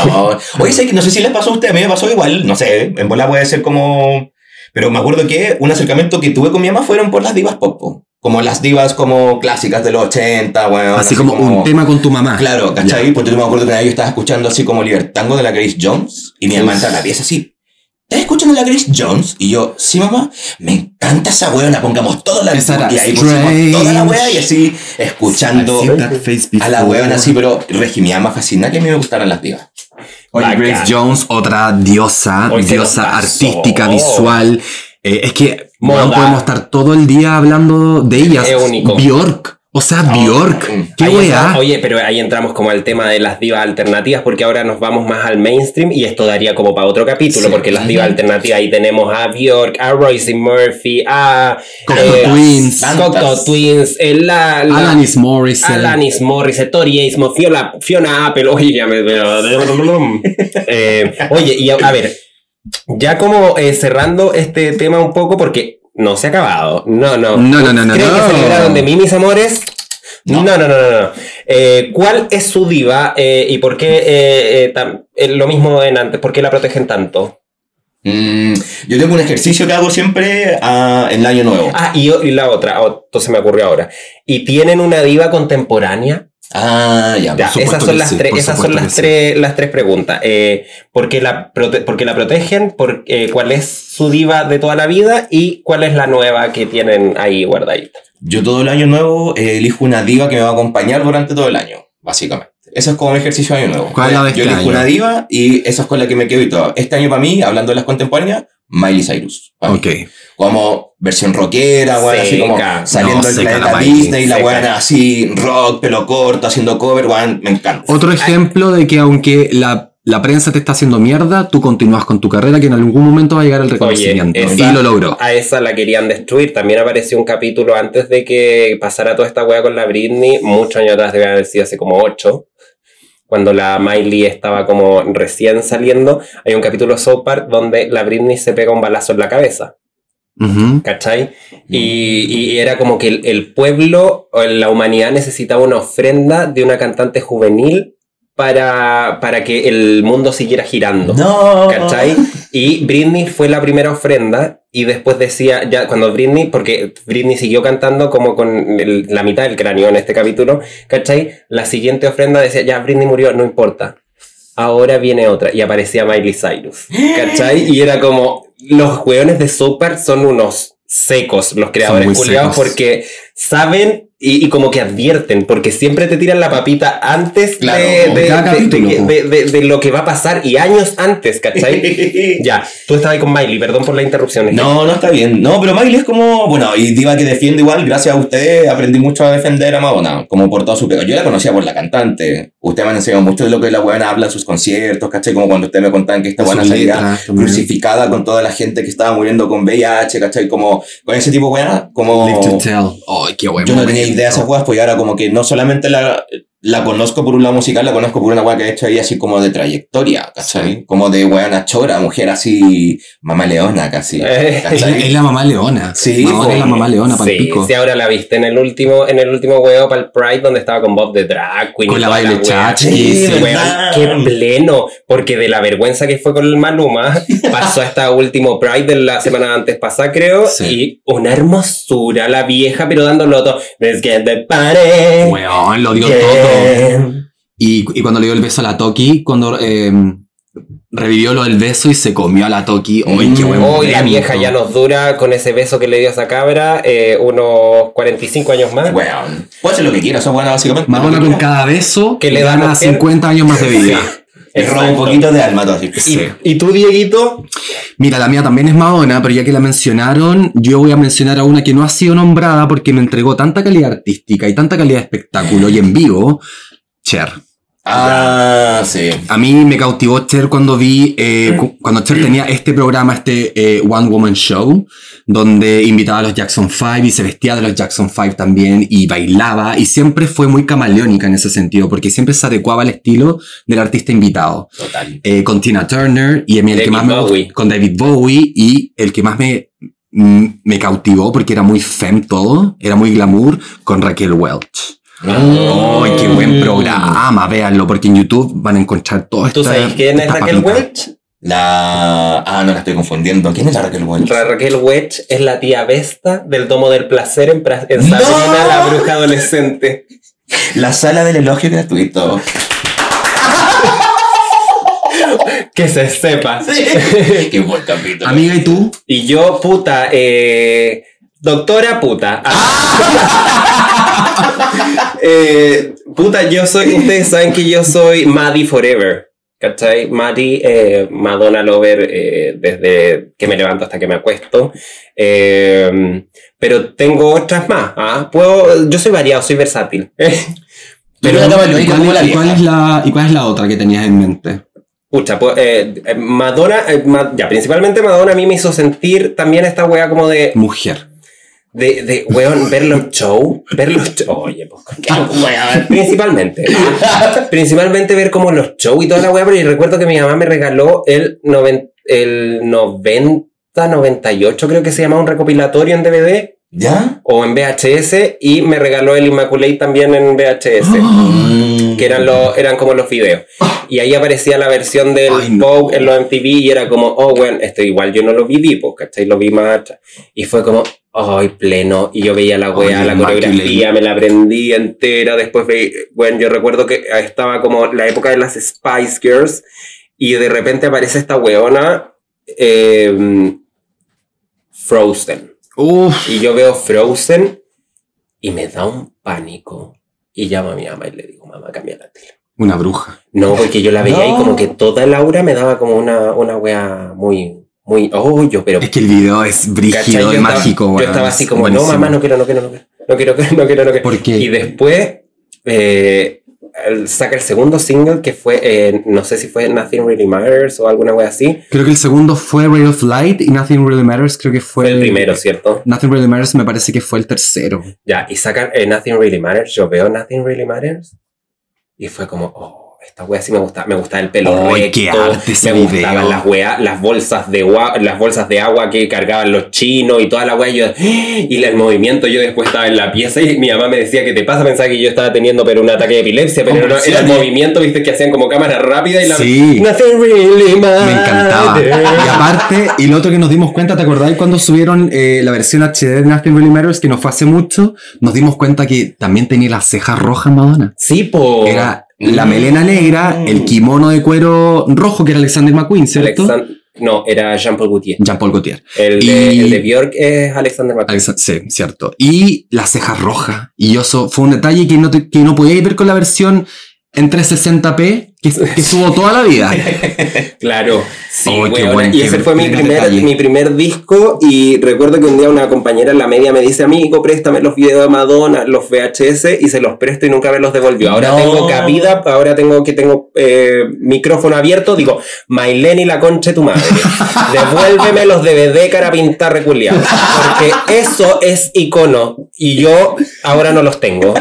oye, no sé si les pasó a usted, a mí me pasó igual, no sé, en bola puede ser como... Pero me acuerdo que un acercamiento que tuve con mi mamá fueron por las divas pop, po. como las divas como clásicas de los 80, bueno, así, como, un tema con tu mamá. Claro, ¿cachai? Porque yo me acuerdo que yo estaba escuchando así como Libertango de la Grace Jones y mi mamá entra a la pieza así. ¿Estás escuchando la Grace Jones? Y yo, sí, mamá, me encanta esa weona, pongamos toda la era Y ahí pusimos toda la wea y así escuchando a la weona así, pero Regi, mi fascina que a mí me gustaran las divas. Oye, Bacán. Grace Jones, otra diosa, Hoy diosa artística, visual. Eh, es que no podemos estar todo el día hablando de ellas. Es único. Bjork. O sea, Bjork. mm. Qué Ahí weá. oye, pero ahí entramos como al tema de las divas alternativas, porque ahora nos vamos más al mainstream y esto daría como para otro capítulo, Sí. porque las divas alternativas ahí tenemos a Bjork, a Royce Murphy, a Cocteau eh, Twins. Cocteau. Twins, eh, la, la- Alanis Morrison. Alanis Morris, Tori Fiona, Fiona Apple, oye, ya me... Eh, oye, y a, a ver, ya como eh, cerrando este tema un poco, porque no se ha acabado, no, no. No, no, no, no, ¿Creen no. que se libraron de mí, mis amores? No. No, no, no, no. no. Eh, ¿Cuál es su diva eh, y por qué eh, tam- lo mismo en antes? ¿Por qué la protegen tanto? Mm, yo tengo un ejercicio que hago siempre ah, en el año nuevo. Ah, y, y la otra, oh, esto se me ocurrió ahora. ¿Y tienen una diva contemporánea? Ah, ya. Esas son las sí, tres, esas son las sí. tres, las tres preguntas. Eh, ¿por, qué la prote- por qué la protegen? ¿Por, eh, ¿Cuál es su diva de toda la vida? ¿Y cuál es la nueva que tienen ahí guardadita? Yo todo el año nuevo eh, elijo una diva que me va a acompañar durante todo el año, básicamente. Eso es como mi ejercicio de año nuevo. ¿Cuál es la de Yo este elijo año? una diva y esa es con la que me quedo y todo. Este año para mí, hablando de las contemporáneas, Miley Cyrus. pa' mí. Ok. Como versión rockera, weón, así como saliendo No, del planeta la Disney, la weona así, rock, pelo corto, haciendo cover, weón, me encanta. Otro ejemplo de que aunque la, la prensa te está haciendo mierda, tú continúas con tu carrera que en algún momento va a llegar el reconocimiento. esa- y lo logró. A esa la querían destruir. También apareció un capítulo antes de que pasara toda esta wea con la Britney. Muchos años atrás, debe haber sido hace como ocho. Cuando la Miley estaba como recién saliendo. Hay un capítulo de South Park donde la Britney se pega un balazo en la cabeza. Ujú. ¿cachai? Y, y era como que el, el pueblo o la humanidad necesitaba una ofrenda de una cantante juvenil para, para que el mundo siguiera girando. No. ¿Cachai? Y Britney fue la primera ofrenda y después decía, ya cuando Britney, porque Britney siguió cantando como con el- la mitad del cráneo en este capítulo, ¿cachai? La siguiente ofrenda decía, ya Britney murió, no importa. Ahora viene otra y aparecía Miley Cyrus, ¿cachai? Y era como, los hueones de Super son unos secos, los creadores culiados, porque saben y, y como que advierten, porque siempre te tiran la papita antes Claro, de, de- cada de- capítulo, de- po. de- de- de lo que va a pasar y años antes, ¿cachai? ya, tú estabas ahí con Miley, perdón por la interrupción. No, no está bien. No, pero Miley es como, bueno, y diva que defiende igual, gracias a ustedes aprendí mucho a defender a Madonna, como por todo su pego. Yo la conocía por la cantante. Ustedes me han enseñado mucho de lo que la buena habla en sus conciertos, ¿cachai? Como cuando ustedes me contaban que esta buena salía crucificada con toda la gente que estaba muriendo con VIH, ¿cachai? Como con ese tipo de buena, como... Live to tell. Ay, qué bueno. Yo no tenía idea de esas weas, pues y ahora como que no solamente la, la conozco por un lado musical, la conozco por una wea que ha hecho ella así como de trayectoria, ¿cachai? Como de weana chora, mujer así, mamá leona casi. Eh, Es la, es la mamá leona. Sí, es la mamá leona para Sí, pico. sí, ahora la viste en el último, en el último huevo para el Pride donde estaba con Bob de Drag Queen. Con y la wea. Chachki, Sí, qué pleno. Porque de la vergüenza que fue con el Maluma, pasó a este último Pride de la semana antes pasada, creo. Sí. Y una hermosura, la vieja, pero dándolo todo. Let's get the party. Weón, lo dio Yeah. todo. Y, y cuando le dio el beso a la Toki, cuando eh, revivió lo del beso y se comió a la Toki. ¡Ay, qué buen Hoy la momento! vieja ya nos dura con ese beso que le dio a esa cabra eh, unos 45 años más. Weón. Puede hacer lo que quiera, eso es buena básicamente. Madonna Lo que con cada beso Que le le da gana mujer. 50 años más de vida. Le roba un poquito de alma, todo así. Sí. ¿Y, y tú, Dieguito? Mira, la mía también es Madonna, pero ya que la mencionaron, yo voy a mencionar a una que no ha sido nombrada porque me entregó tanta calidad artística y tanta calidad de espectáculo y en vivo, Cher. Ah, sí. A mí me cautivó Cher cuando vi, eh, cu- cuando Cher tenía este programa, este eh, One Woman Show, donde invitaba a los Jackson 5 y se vestía de los Jackson 5 también y bailaba y siempre fue muy camaleónica en ese sentido, porque siempre se adecuaba al estilo del artista invitado. Total. Eh, con Tina Turner y a mí el que más me Bowie. con David Bowie y el que más me, me cautivó porque era muy femme todo, era muy glamour, con Raquel Welch. ¡Ay, qué buen programa! Véanlo, porque en YouTube van a encontrar todo esto. ¿Tú sabes quién es Raquel Welch? La. Ah, no la estoy confundiendo. ¿Quién es la Raquel Welch? Ra- Raquel Welch es la tía Vesta del Domo del Placer en, pra- en ¡No! La bruja adolescente. La sala del elogio gratuito. Que se sepa. Qué buen capítulo. Amiga, ¿y tú? Y yo, puta, eh, doctora puta. Eh, puta, yo soy, ustedes saben que yo soy Maddie Forever. ¿Cachai? Maddie, eh, Madonna Lover, eh, desde que me levanto hasta que me acuesto. Pero tengo otras más. ¿ah? Puedo, yo soy variado, soy versátil. Pero ¿y cuál, y es la, ¿Y cuál es la otra que tenías en mente? Pucha, pues, eh, Madonna, eh, Ma- ya, principalmente Madonna a mí me hizo sentir también esta wea como de, Mujer. De, de weón, ver los shows, ver los shows, oye, pues, qué principalmente, principalmente ver como los shows y toda la wea, pero yo recuerdo que mi mamá me regaló el, noven- el 90, 98, creo que se llamaba un recopilatorio en DVD ¿Ya? o en VHS y me regaló el Immaculate también en VHS. Que eran, los, eran como los videos. Y ahí aparecía la versión del Ay, no. En los MTV y era como, oh, bueno, esto igual yo no lo viví, pues, ¿cachai? Lo vi más atrás. Y fue como, ay, pleno. Y yo veía la wea, Ay, la coreografía, me la aprendí entera. Después, veí- bueno, yo recuerdo que estaba como la época de las Spice Girls y de repente aparece esta weona, eh, Frozen. Uf. Y yo veo Frozen y me da un pánico. Y llamo a mi mamá y le digo, mamá, cambia la tele. Una bruja. No, porque yo la veía y No. como que toda el aura me daba como una, una wea muy, muy, oh, yo, pero... Es que el video es brígido Yo y estaba- mágico. Yo estaba así Es como, buenísimo. no, mamá, no quiero, no quiero, no quiero, no quiero, no quiero, no quiero. ¿Por qué? Y después eh, saca el segundo single que fue, eh, no sé si fue Nothing Really Matters o alguna wea así. Creo que el segundo fue Ray of Light y Nothing Really Matters creo que fue, Fue el primero, ¿cierto? Nothing Really Matters me parece que fue el tercero. Ya, y sacan eh, Nothing Really Matters. Yo veo Nothing Really Matters. Y fue como, oh, esta wea sí me gustaba. Me gustaba el pelo Ay, recto. qué arte ese me gustaban las weas, las bolsas de agua, las bolsas de agua que cargaban los chinos y toda la wea. Yo, y el movimiento, yo después estaba en la pieza y mi mamá me decía, ¿qué te pasa? Pensaba que yo estaba teniendo pero un ataque de epilepsia, pero no, era el movimiento, viste, que hacían como cámara rápida y la Sí. Nothing really Me encantaba. Y aparte, y lo otro que nos dimos cuenta, ¿te acordáis cuando subieron eh, la versión HD de Nothing Really Matters, que no fue hace mucho? Nos dimos cuenta que también tenía las cejas rojas Madonna. Sí, po. Era la melena negra, el kimono de cuero rojo, que era Alexander McQueen, ¿cierto? No, era Jean-Paul Gaultier. Jean-Paul Gaultier. El de, el de Björk es Alexander McQueen. Alexa- Sí, cierto. Y las cejas rojas. Y eso fue un detalle que no, te- que no podíais ver con la versión en 360p que, que subo toda la vida. Claro, sí, Oh, qué weona. buen- y ese fue mi primer, detalle. mi primer disco y recuerdo que un día una compañera en la media me dice, amigo, préstame los videos de Madonna, los VHS y se los presto y nunca me los devolvió. Ahora No. tengo cabida, ahora tengo que tengo eh, micrófono abierto, digo, Mailén y la concha de tu madre, devuélveme los DVD cara pintar reculiado, porque eso es icono y yo ahora no los tengo.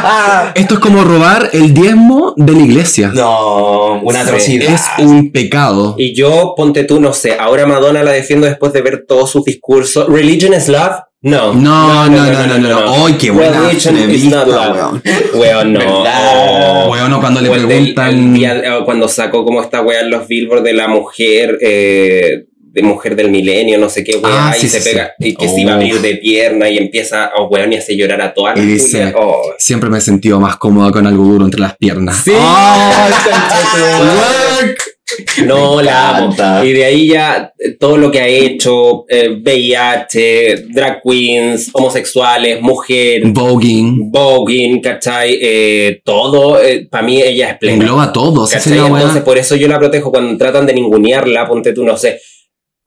Esto es como robar el diezmo de la iglesia. No, una atrocidad. Es un pecado. Y yo, ponte tú, no sé, ahora Madonna la defiendo después de ver todos sus discursos. ¿Religion is love? No. No, no, no, no, no, no. Ay, qué buena Religion is entrevista, weón. Weón, no. Weón, cuando le preguntan. eh, cuando sacó como esta weá en los billboards de la mujer, eh, de mujer del milenio, no sé qué weá, Ah, y sí, se sí, pega, y que Oh. se iba a abrir de pierna y empieza, oh weón, y hace llorar a todas Y las dice, culias. Oh. siempre me he sentido más cómoda con algo duro entre las piernas. Sí. Ay, No, la amo. encanta. Y de ahí ya eh, todo lo que ha hecho, eh, VIH, drag queens, homosexuales, mujer, Voguing. voguing, ¿cachai? Eh, todo, para mí ella es plena. Engloba todo. Entonces por eso yo la protejo cuando tratan de ningunearla, ponte tú, no sé.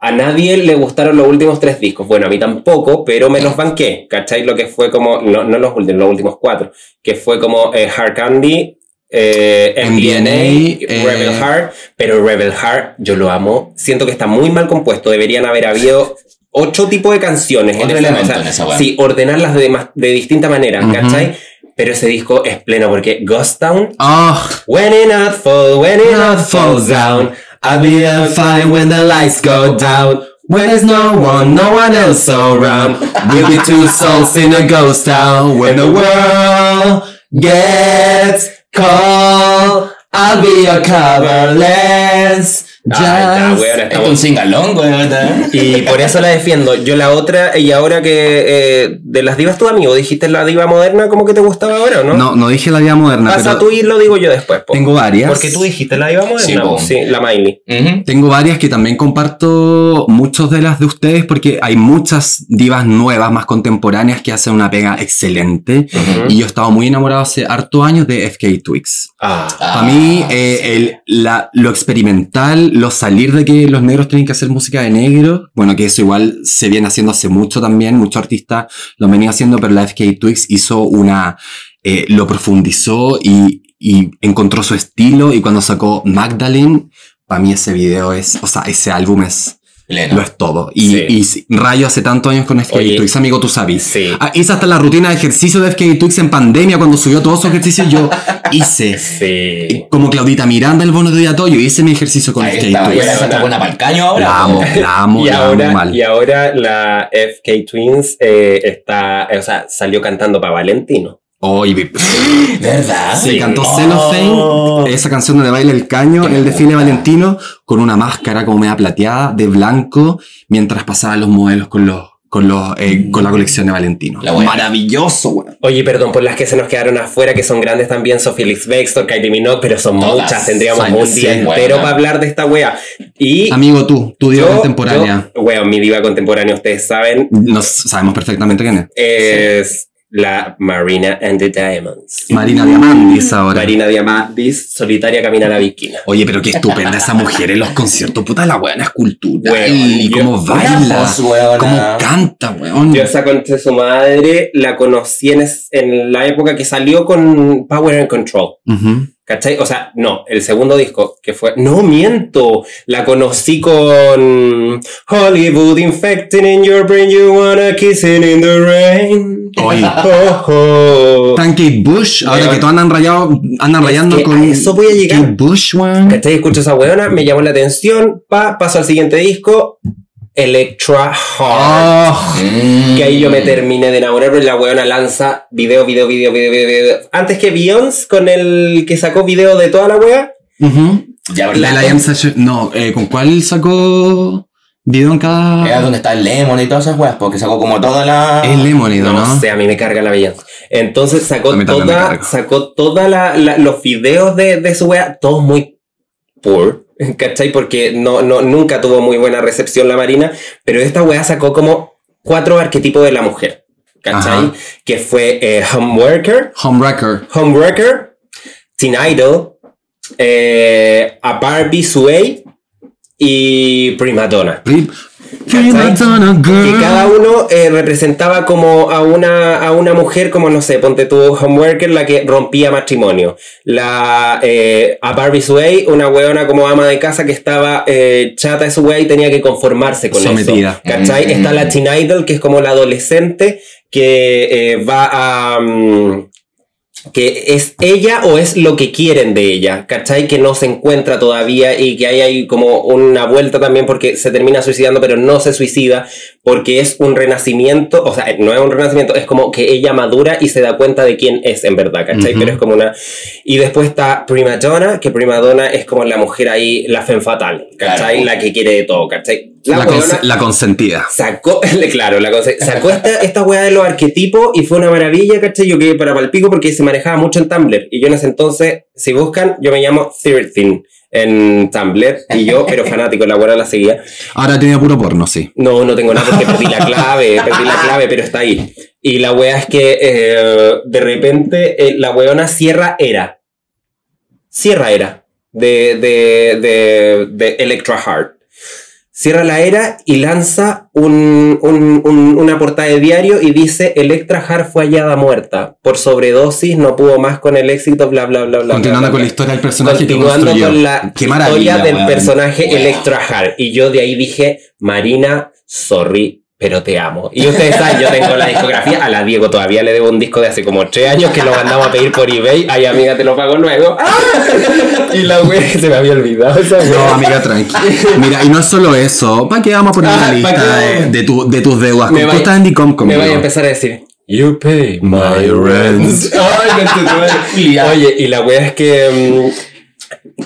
A nadie le gustaron los últimos tres discos. Bueno, a mí tampoco, pero me los banqué. ¿Cachai? Lo que fue como, no, no los últimos, los últimos cuatro, que fue como eh, Hard Candy, eh, MDNA, eh, Rebel Heart, pero Rebel Heart yo lo amo. Siento que está muy mal compuesto. Deberían haber habido ocho tipos de canciones. En esa weá. sí, ordenarlas de, de distinta manera, Ujú. ¿cachai? Pero ese disco es pleno porque Ghost Town Ah, When it not fall, when it not falls down, I'll be fine when the lights go down. When there's no one, no one else around, we'll be two souls in a ghost town. When the world gets cold, I'll be your coverless. Ah, está, weón, Es estamos- un singalón, weón. y por eso la defiendo. Yo la otra, y ahora que eh, de las divas tu amigo, dijiste la diva moderna, como que te gustaba ahora, ¿o ¿no? no, no dije la vida moderna, Pasa pero tú y lo digo yo después. po. tengo varias. Porque tú dijiste la diva Sí, moderna, po. sí, la Miley. Tengo varias que también comparto muchos de las de ustedes porque hay muchas divas nuevas, más contemporáneas, que hacen una pega excelente. Y yo he estado muy enamorado hace harto años de FK Twigs. Ah. Para mí, eh, el- la- lo experimental, lo salir de que los negros tienen que hacer música de negro, bueno, que eso igual se viene haciendo hace mucho también, muchos artistas lo venido haciendo, pero la FK Twigs hizo una, eh, lo profundizó y, y encontró su estilo, y cuando sacó Magdalene, para mí ese video es, o sea, ese álbum es, Pleno. lo es todo. Y, Sí. y sí, Rayo hace tantos años con FK Oye. Twigs, amigo, tú sabes. Sí. Ah, hice hasta la rutina de ejercicio de FK Twigs en pandemia, cuando subió todos sus ejercicios, yo hice. Sí. Como Claudita Miranda, el bono de día todo, yo hice mi ejercicio con Ahí FK está, buena para el caño ahora. La amo, la amo, y, la amo ahora, mal. y ahora la FK Twins eh, está, o sea, salió cantando para Valentino. Oye, ¿Verdad? se Sí. cantó Oh. Cellophane, esa canción donde baila el caño, en el desfile valentino, con una máscara como media plateada, de blanco, mientras pasaban los modelos con los, con los, eh, con la colección de Valentino. La. Maravilloso, weón. Oye, perdón por las que se nos quedaron afuera, que son grandes también, son Felix Bextor, Kylie Minogue, pero son Todas. muchas, tendríamos un día entero para hablar de esta wea. Y Amigo, tú, tu diva yo- contemporánea. yo- wea, mi diva contemporánea, ustedes saben, Nos sabemos perfectamente quién es. es la Marina and the Diamonds. Marina Diamandis ahora. Marina Diamandis, solitaria camina a la bikina. Oye, pero qué estupenda esa mujer en los conciertos. Puta la buena escultura. Weón, y yo- cómo baila. voz. Cómo canta, weón. Yo esa su madre la conocí en, es- en la época que salió con Power and Control. ¿Cachai? O sea, no, el segundo disco que fue. No miento. La conocí con Hollywood infecting in your brain. You wanna kissing in the rain. Oye. Oh, oh. Tan Kate Bush, ahora que todos andan rayado, andan rayando con a eso voy a llegar. Kate Bush, weón. ¿Cachai? Escucho esa weona, me llamó la atención. Pa, paso al siguiente disco. Electra Heart. Oh, Mm. Que ahí yo me terminé de enamorar, pero la weona lanza video, video, video, video, video, video. Antes que Beyoncé, con el que sacó video de toda la wea. ujú. Ya, La, no, eh, ¿con cuál sacó video en Era cada...? donde está el Lemon y todas esas weas, porque sacó como toda la. Es Lemonade, ¿no? No, sé, a mí me carga la Beyoncé. Entonces sacó toda, sacó toda la, la- los videos de, de su wea, todos muy poor. ¿Cachai? Porque no, no, nunca tuvo muy buena recepción la Marina, pero esta wea sacó como cuatro arquetipos de la mujer. ¿Cachai? Ajá. Que fue eh, Homeworker, Homewrecker. Homewrecker, Teen Idol, eh, a Barbie Sway y Prima Donna. Que cada uno eh, representaba como a una, a una mujer, como no sé, ponte tu Homeworker, la que rompía matrimonio. La, eh, a Barbie Sway, una weona como ama de casa que estaba eh, chata de su wea y tenía que conformarse con Sometida. eso. ¿Cachai? Mm. Está la Teen Idol, que es como la adolescente que va a... mm, que es ella o es lo que quieren de ella, ¿cachai? Que no se encuentra todavía y que hay ahí como una vuelta también porque se termina suicidando, pero no se suicida porque es un renacimiento, o sea, no es un renacimiento, es como que ella madura y se da cuenta de quién es en verdad, ¿cachai? Pero es como una... Y después está Prima Donna, que Prima Donna es como la mujer ahí, la femme fatal, ¿cachai? Claro. La que quiere de todo, ¿cachai? La, La, cons- weona- la consentida. Sacó, claro, la cosa, sacó esta, esta weá de los arquetipos y fue una maravilla, ¿cachai? Yo quedé para palpico porque se manejaba mucho en Tumblr. Y yo en ese entonces, si buscan, yo me llamo Thirteen en Tumblr. Y yo, pero fanático, la weá la seguía. Ahora tiene puro porno, sí. No, no tengo nada porque perdí la clave, perdí la clave, pero está ahí. Y la weá es que eh, de repente eh, la weona cierra era. Cierra era. De, de, de, de Electra Heart. Cierra la era y lanza un, un- un- una portada de diario y dice Electra Heart fue hallada muerta. Por sobredosis, no pudo más con el éxito, bla, bla, bla, bla. Continuando bla, con la historia del personaje Continuando con la Qué historia del personaje Weón. Electra Heart. Y yo de ahí dije, Marina, sorry, pero te amo. Y ustedes saben, yo tengo la discografía. A la Diego todavía le debo un disco de hace como tres años que lo mandamos a pedir por eBay. Ay, amiga, te lo pago luego. Y la wea se me había olvidado esa. No, amiga, tranqui. Mira, y no es solo eso. ¿Para qué vamos a poner Ah, una ¿pa' lista de, de tu- de tus deudas? Me Tú estás en Dicom Me conmigo. vaya a empezar a decir, You pay my rent. Ay. Oye, y la wea es que mm,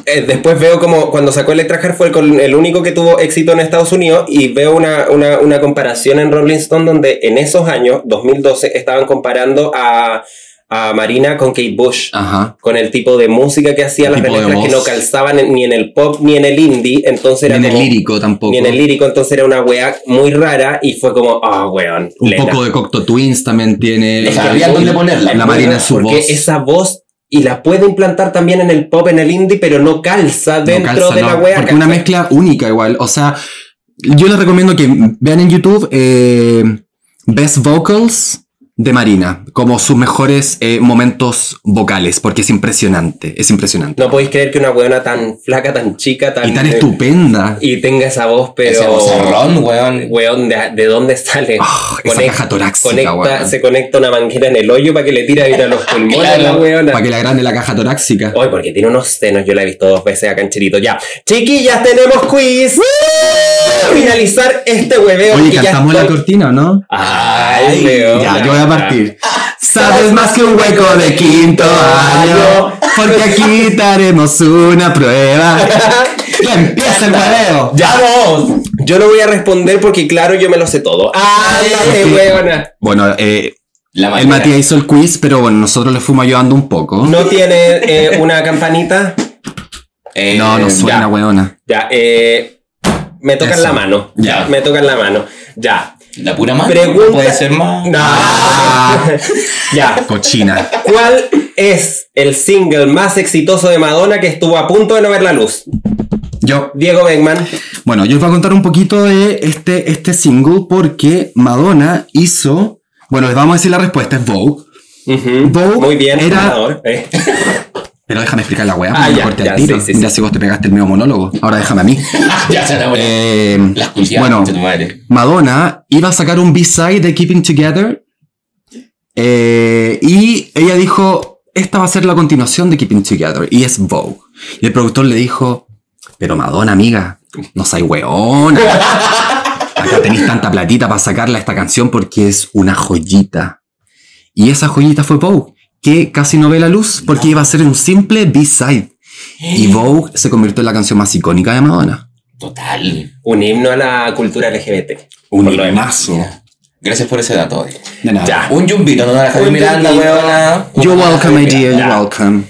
eh, después veo como cuando sacó Electra Heart fue el, con- el único que tuvo éxito en Estados Unidos y veo una, una, una comparación en Rolling Stone donde en esos años, 2012, estaban comparando a, a Marina con Kate Bush. Ajá. Con el tipo de música que hacía, El las remezclas que no calzaban en- ni en el pop ni en el indie, entonces Ni era en el lírico tampoco. ni en el lírico, entonces era una wea muy rara y fue como, ah, weón. Un Lena. poco de Cocteau Twins también tiene. Le sabían dónde ponerla. La Marina su porque voz. esa voz y la puede implantar también en el pop, en el indie, pero no calza No dentro calza, de no, la wea. Porque una mezcla única igual. O sea, yo les recomiendo que vean en YouTube eh, Best Vocals de Marina, como sus mejores eh, momentos vocales, porque es impresionante, es impresionante. No podéis creer que una weona tan flaca, tan chica, tan. y tan eh, estupenda. y tenga esa voz, pero. Ese vocerrón, weón. Weón, ¿de, de dónde sale? Ah, esa caja torácica, conecta- weón. Se conecta una manguera en el hoyo para que le tire a los pulmones Claro, la weona. Para que la grande la caja torácica. Hoy, porque tiene unos senos, yo la he visto dos veces acá en Chirito. Ya, chiquillas, tenemos quiz. Para finalizar este hueveo. Oye, que ya cantamos la estoy- cortina, ¿no? Ay, weón. Ya, yo voy a partir. Sabes más que un hueco de quinto año, porque aquí te haremos una prueba. Ya empieza el hueveo. Ya, vamos. Yo no voy a responder porque, claro, yo me lo sé todo. ¡Ándate, Sí. weona! Bueno, eh, el. Matías hizo el quiz, pero bueno, nosotros le fuimos ayudando un poco. ¿No tiene eh, una campanita? Eh, No, no suena, ya. weona. Ya, eh, me tocan Eso. la mano. Ya. Me tocan la mano. Ya. La pura mano. Pregunta- Puede ser más. No. Ah, ya. cochina. ¿Cuál es el single más exitoso de Madonna que estuvo a punto de no ver la luz? Yo, Diego Beckman. bueno, yo os voy a contar un poquito de este, este single porque Madonna hizo. Bueno, les vamos a decir la respuesta, es Vogue. Vogue Muy bien, era-. Eh. Pero déjame explicar la weá. Ah, ya, corté ya, el tiro. sí, sí, ya sí. si vos te pegaste el mismo monólogo. Ahora déjame a mí. ya la Eh, Las bueno, concha tu madre. Madonna iba a sacar un B-side de Keeping Together. eh, y ella dijo: Esta va a ser la continuación de Keeping Together. Y es Vogue. Y el productor le dijo: Pero Madonna, amiga, no soy weona. Acá tenéis tanta platita para sacarla esta canción porque es una joyita. Y esa joyita fue Vogue, que casi no ve la luz porque iba a ser un simple B-side. Y Vogue se convirtió en la canción más icónica de Madonna. Total. Un himno a la cultura LGBT. Un himnazo. Gracias por ese dato. De nada. Ya. Un yumbito, no la Javi Miranda, weona. You're welcome, my dear. You're welcome.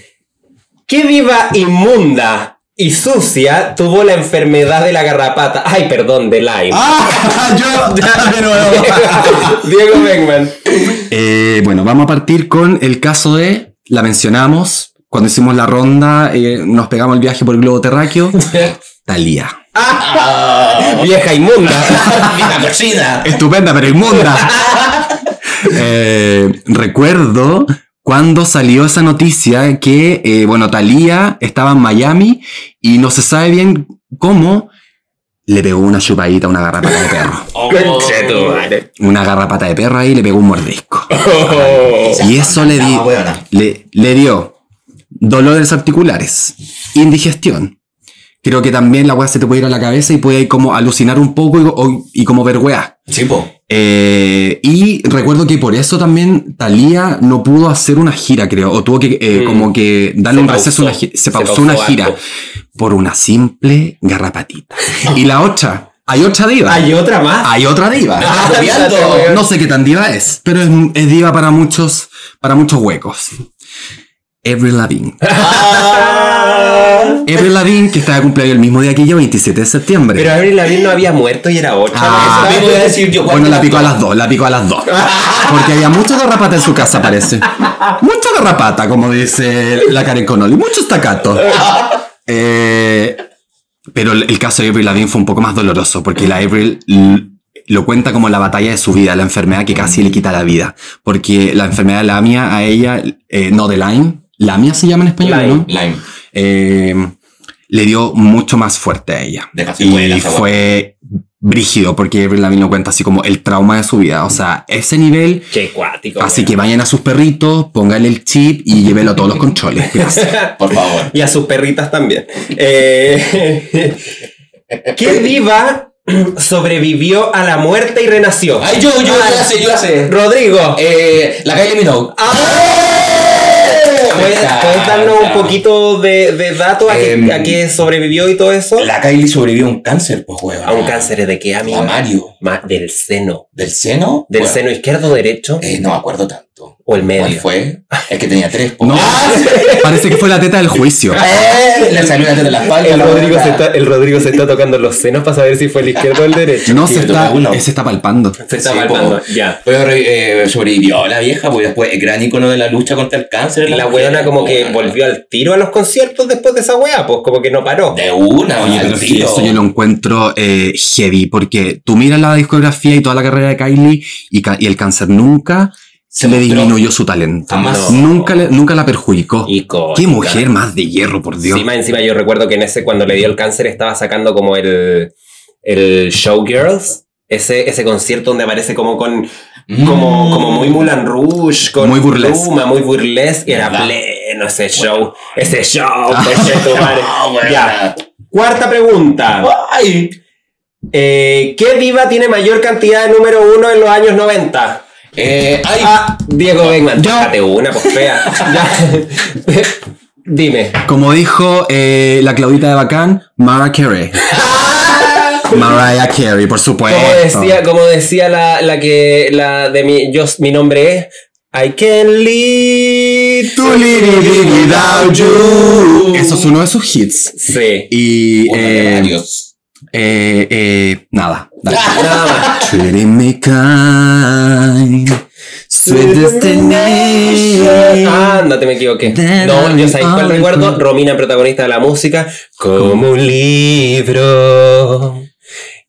¿Qué diva inmunda y sucia tuvo la enfermedad de la garrapata? Ay, perdón, de Lyme. ¡Ah! Yo, de nuevo. Diego Beckman. Eh, bueno, vamos a partir con el caso de. La mencionamos. Cuando hicimos la ronda, eh, nos pegamos el viaje por el globo terráqueo. Talía. Ah, Vieja inmunda. Vieja cochina. Estupenda, pero inmunda. Eh, recuerdo cuando salió esa noticia que, eh, bueno, Talía estaba en Miami y no se sabe bien cómo le pegó una chupadita a una garrapata de perro. Madre. Una garrapata de perro ahí y le pegó un mordisco. Oh. Y eso le, di- le, le dio dolores articulares, indigestión. Creo que también la weá se te puede ir a la cabeza y puede como alucinar un poco y, y como ver weá. Sí, po. Eh, y recuerdo que por eso también Thalía no pudo hacer una gira, creo, o tuvo que eh, Mm. como que darle Se un receso, pausó. una gi- se Se pausó pausó una gira por una simple garrapatita. y la otra, hay otra diva. ¿Hay otra más? Hay otra diva. Ah. No sé qué tan diva es, pero es, es diva para muchos, para muchos huecos. Avril Lavigne. Ah. Avril Lavigne, que está de cumpleaños el mismo día que yo, 27 de septiembre. Pero Avril Lavigne no había muerto y era otra. Ah. ¿no? Eso a decir yo. bueno, la picó a las dos, la picó a las dos. Porque había mucha garrapata en su casa, parece. Mucha garrapata, como dice la Karen Connolly. Mucho estacato. Eh, pero el, caso de Avril Lavigne fue un poco más doloroso, porque la l- lo cuenta como la batalla de su vida, la enfermedad que casi le quita la vida. Porque la enfermedad de Lamia a ella, eh, no de Lyme, Lamia se llama en español, Lyme. ¿no? Lime. eh, le dio mucho más fuerte a ella. Deja secuelas, Y fue brígido porque Avril Lavigne lo cuenta así como el trauma de su vida. O sea, ese nivel. Qué cuático. Así que vayan a sus perritos, pónganle el chip y llévelo a todos los controles. Gracias. Por favor. Y a sus perritas también. Eh, ¿Qué diva sobrevivió a la muerte y renació? Ay, yo, yo, yo la sé, yo la sé. Rodrigo. Eh, la Kylie Minogue. ¿Puedes, puedes darnos un poquito de, de datos a, qué- Em, a qué sobrevivió y todo eso? La Kylie sobrevivió a un cáncer, pues, weón. A un cáncer de qué, amigo? Mamario. Ma- del seno. ¿Del seno? ¿Del seno izquierdo o derecho? Eh, no me acuerdo tanto. ¿O el ¿Cuál medio? fue? Es que tenía tres. No, parece que fue la teta del juicio. Eh, Le salió una teta en la espalda. El la Rodrigo, se está, el Rodrigo se está tocando los senos para saber si fue el izquierdo o el derecho. No se está, se está palpando. Se está Sí, palpando. po. Ya. Pero eh, sobrevivió la vieja, pues después el gran icono de la lucha contra el cáncer. Y la weona como que volvió al tiro a los conciertos después de esa weá, pues como que no paró. De una, Oye, al pero eso yo lo encuentro eh, heavy, porque tú miras la discografía y toda la carrera de Kylie y el cáncer nunca Se le disminuyó su talento. Jamás. Nunca, le- nunca la perjudicó. Icónica. Qué mujer más de hierro, por Dios. Encima, encima yo recuerdo que en ese, cuando le dio el cáncer, estaba sacando como el, el Showgirls. Ese, ese concierto donde aparece como con Mm. como, como muy Mulan Rouge, con Muy burlesque. pluma, muy burlesque, era pleno ese show, ese show, coche tu madre. Ya. Cuarta pregunta. Ay. Eh, ¿Qué diva tiene mayor cantidad de número uno en los años 90? Eh, ay. Ah, Diego Beckman. Déjate una, pues fea. Dime. Como dijo eh, la Claudita de Bacán, Mariah Carey. Mariah Carey, por supuesto. Como decía, como decía la, la que la de mi, yo, mi nombre es I can live To live it without you. Eso es uno de sus hits. Sí. Y eh, eh, eh, nada. Treating me kind, sweet destination. Anda, te me equivoqué. Then No, yo sabéis cuál recuerdo. Romina, protagonista de la música. Como un libro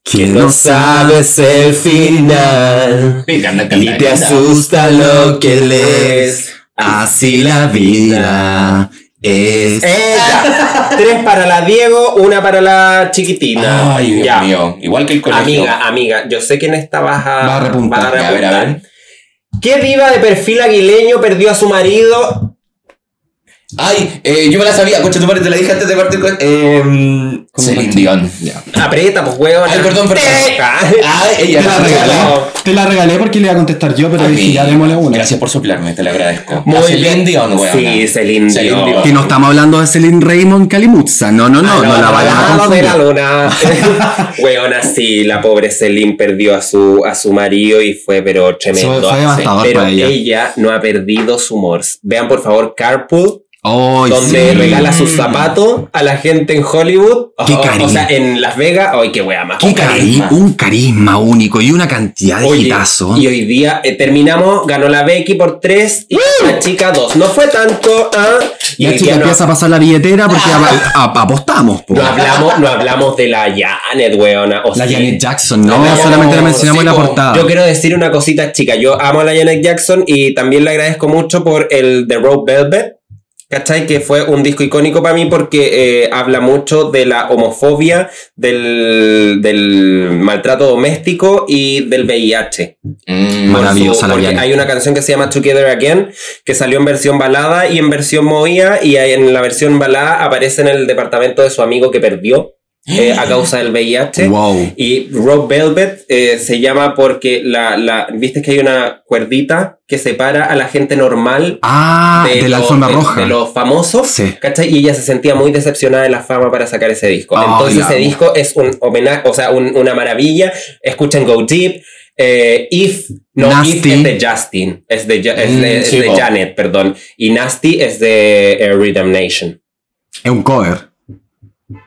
que no sabes el final. Y te asusta lo que lees. Así la vida Es. Ella. Tres para la Diego, una para la chiquitina. Ay, Dios Ya. mío. Igual que el colegio. Amiga, amiga, yo sé que en esta vas a, Va a repuntar. vas a Ya, a ver, a repuntar. ver. ¿Qué diva de perfil aguileño perdió a su marido? Ay, eh, yo me la sabía. Concha, tu madre, te la dije antes de partir con. Eh, Celine Dion. Ya. Aprieta, pues, weón. Ay, perdón, perdón. Ay, ella. Te la regalé. Te la regalé porque le iba a contestar yo, pero dije, ya démosle una. Gracias por soplarme, te lo agradezco. Muy Celine bien. Dion, weón. Sí, Celine Dion. Que no estamos hablando de Celine Raymond Calimutza. No, no, no, Ah, no, la vayas a confundir. la luna. Weona, sí, la pobre Celine perdió a su, a su marido y fue, pero tremendo. Fue- fue devastador pero para ella. ella no ha perdido su humor. Vean, por favor, Carpool, Ay, donde sí. regala sus zapatos a la gente en Hollywood. Qué o, cariño. o sea, en Las Vegas. Ay, qué wea más. Qué cari- un carisma único y una cantidad de Oye, hitazos. y hoy día eh, terminamos, ganó la Becky por 3 y la chica 2. No fue tanto, ¿ah? Y La chica no- empieza a pasar la billetera porque a- a- apostamos. po. No hablamos, no hablamos de la Janet, weona. o La sí. Janet Jackson, no, No, solamente la mencionamos sí, en la po. portada. Yo quiero decir una cosita chica. Yo amo a la Janet Jackson y también le agradezco mucho por el The Road Velvet. ¿Cachai? Que fue un disco icónico para mí porque eh, habla mucho de la homofobia, del, del maltrato doméstico y del VIH. Mm, Maravillosa la hay una canción que se llama Together Again que salió en versión balada y en versión movida y en la versión balada aparece en el departamento de su amigo que perdió eh, a causa del VIH. Wow. Y Rock Velvet eh, se llama porque la, la, viste que hay una cuerdita que separa a la gente normal Ah, de, la los- de- roja. de los famosos. Sí. ¿Cachai? Y ella se sentía muy decepcionada de la fama para sacar ese disco. Entonces ese disco es un homenaje, o sea, un- una maravilla. Escuchen Go Deep. eh, If, no, Nasty. If es de Justin, es de, Ja- es Mm, es de. Janet, perdón. Y Nasty es de Rhythm Nation. Es un cover.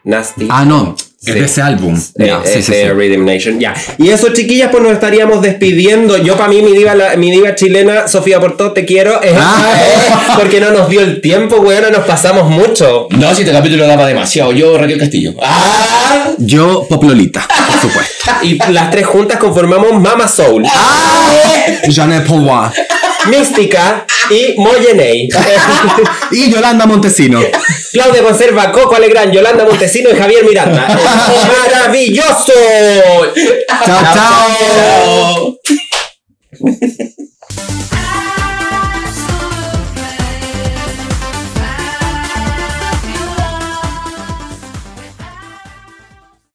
Nasty. Ah, no. Sí. Es de ese álbum. Eh, Ya, sí, es sí, de sí. Rhythm Nation, ya. Y eso, chiquillas, pues nos estaríamos despidiendo. Yo, para mí, mi diva, la- mi diva chilena, Sofía Porto, te quiero. eh, Ah. eh, porque no nos dio el tiempo, weón, nos pasamos mucho. No, si este capítulo daba demasiado. Yo, Raquel Castillo. ¡Ah! Yo, Poplolita, por supuesto. Y las tres juntas conformamos Mama Soul, Janet Paulois. Mística y Moyeney. Y Yolanda Montesino. Claudia Conserva, Coco Alegrán, Yolanda Montesino y Javier Miranda. ¡Maravilloso! Chao, chao. Chao.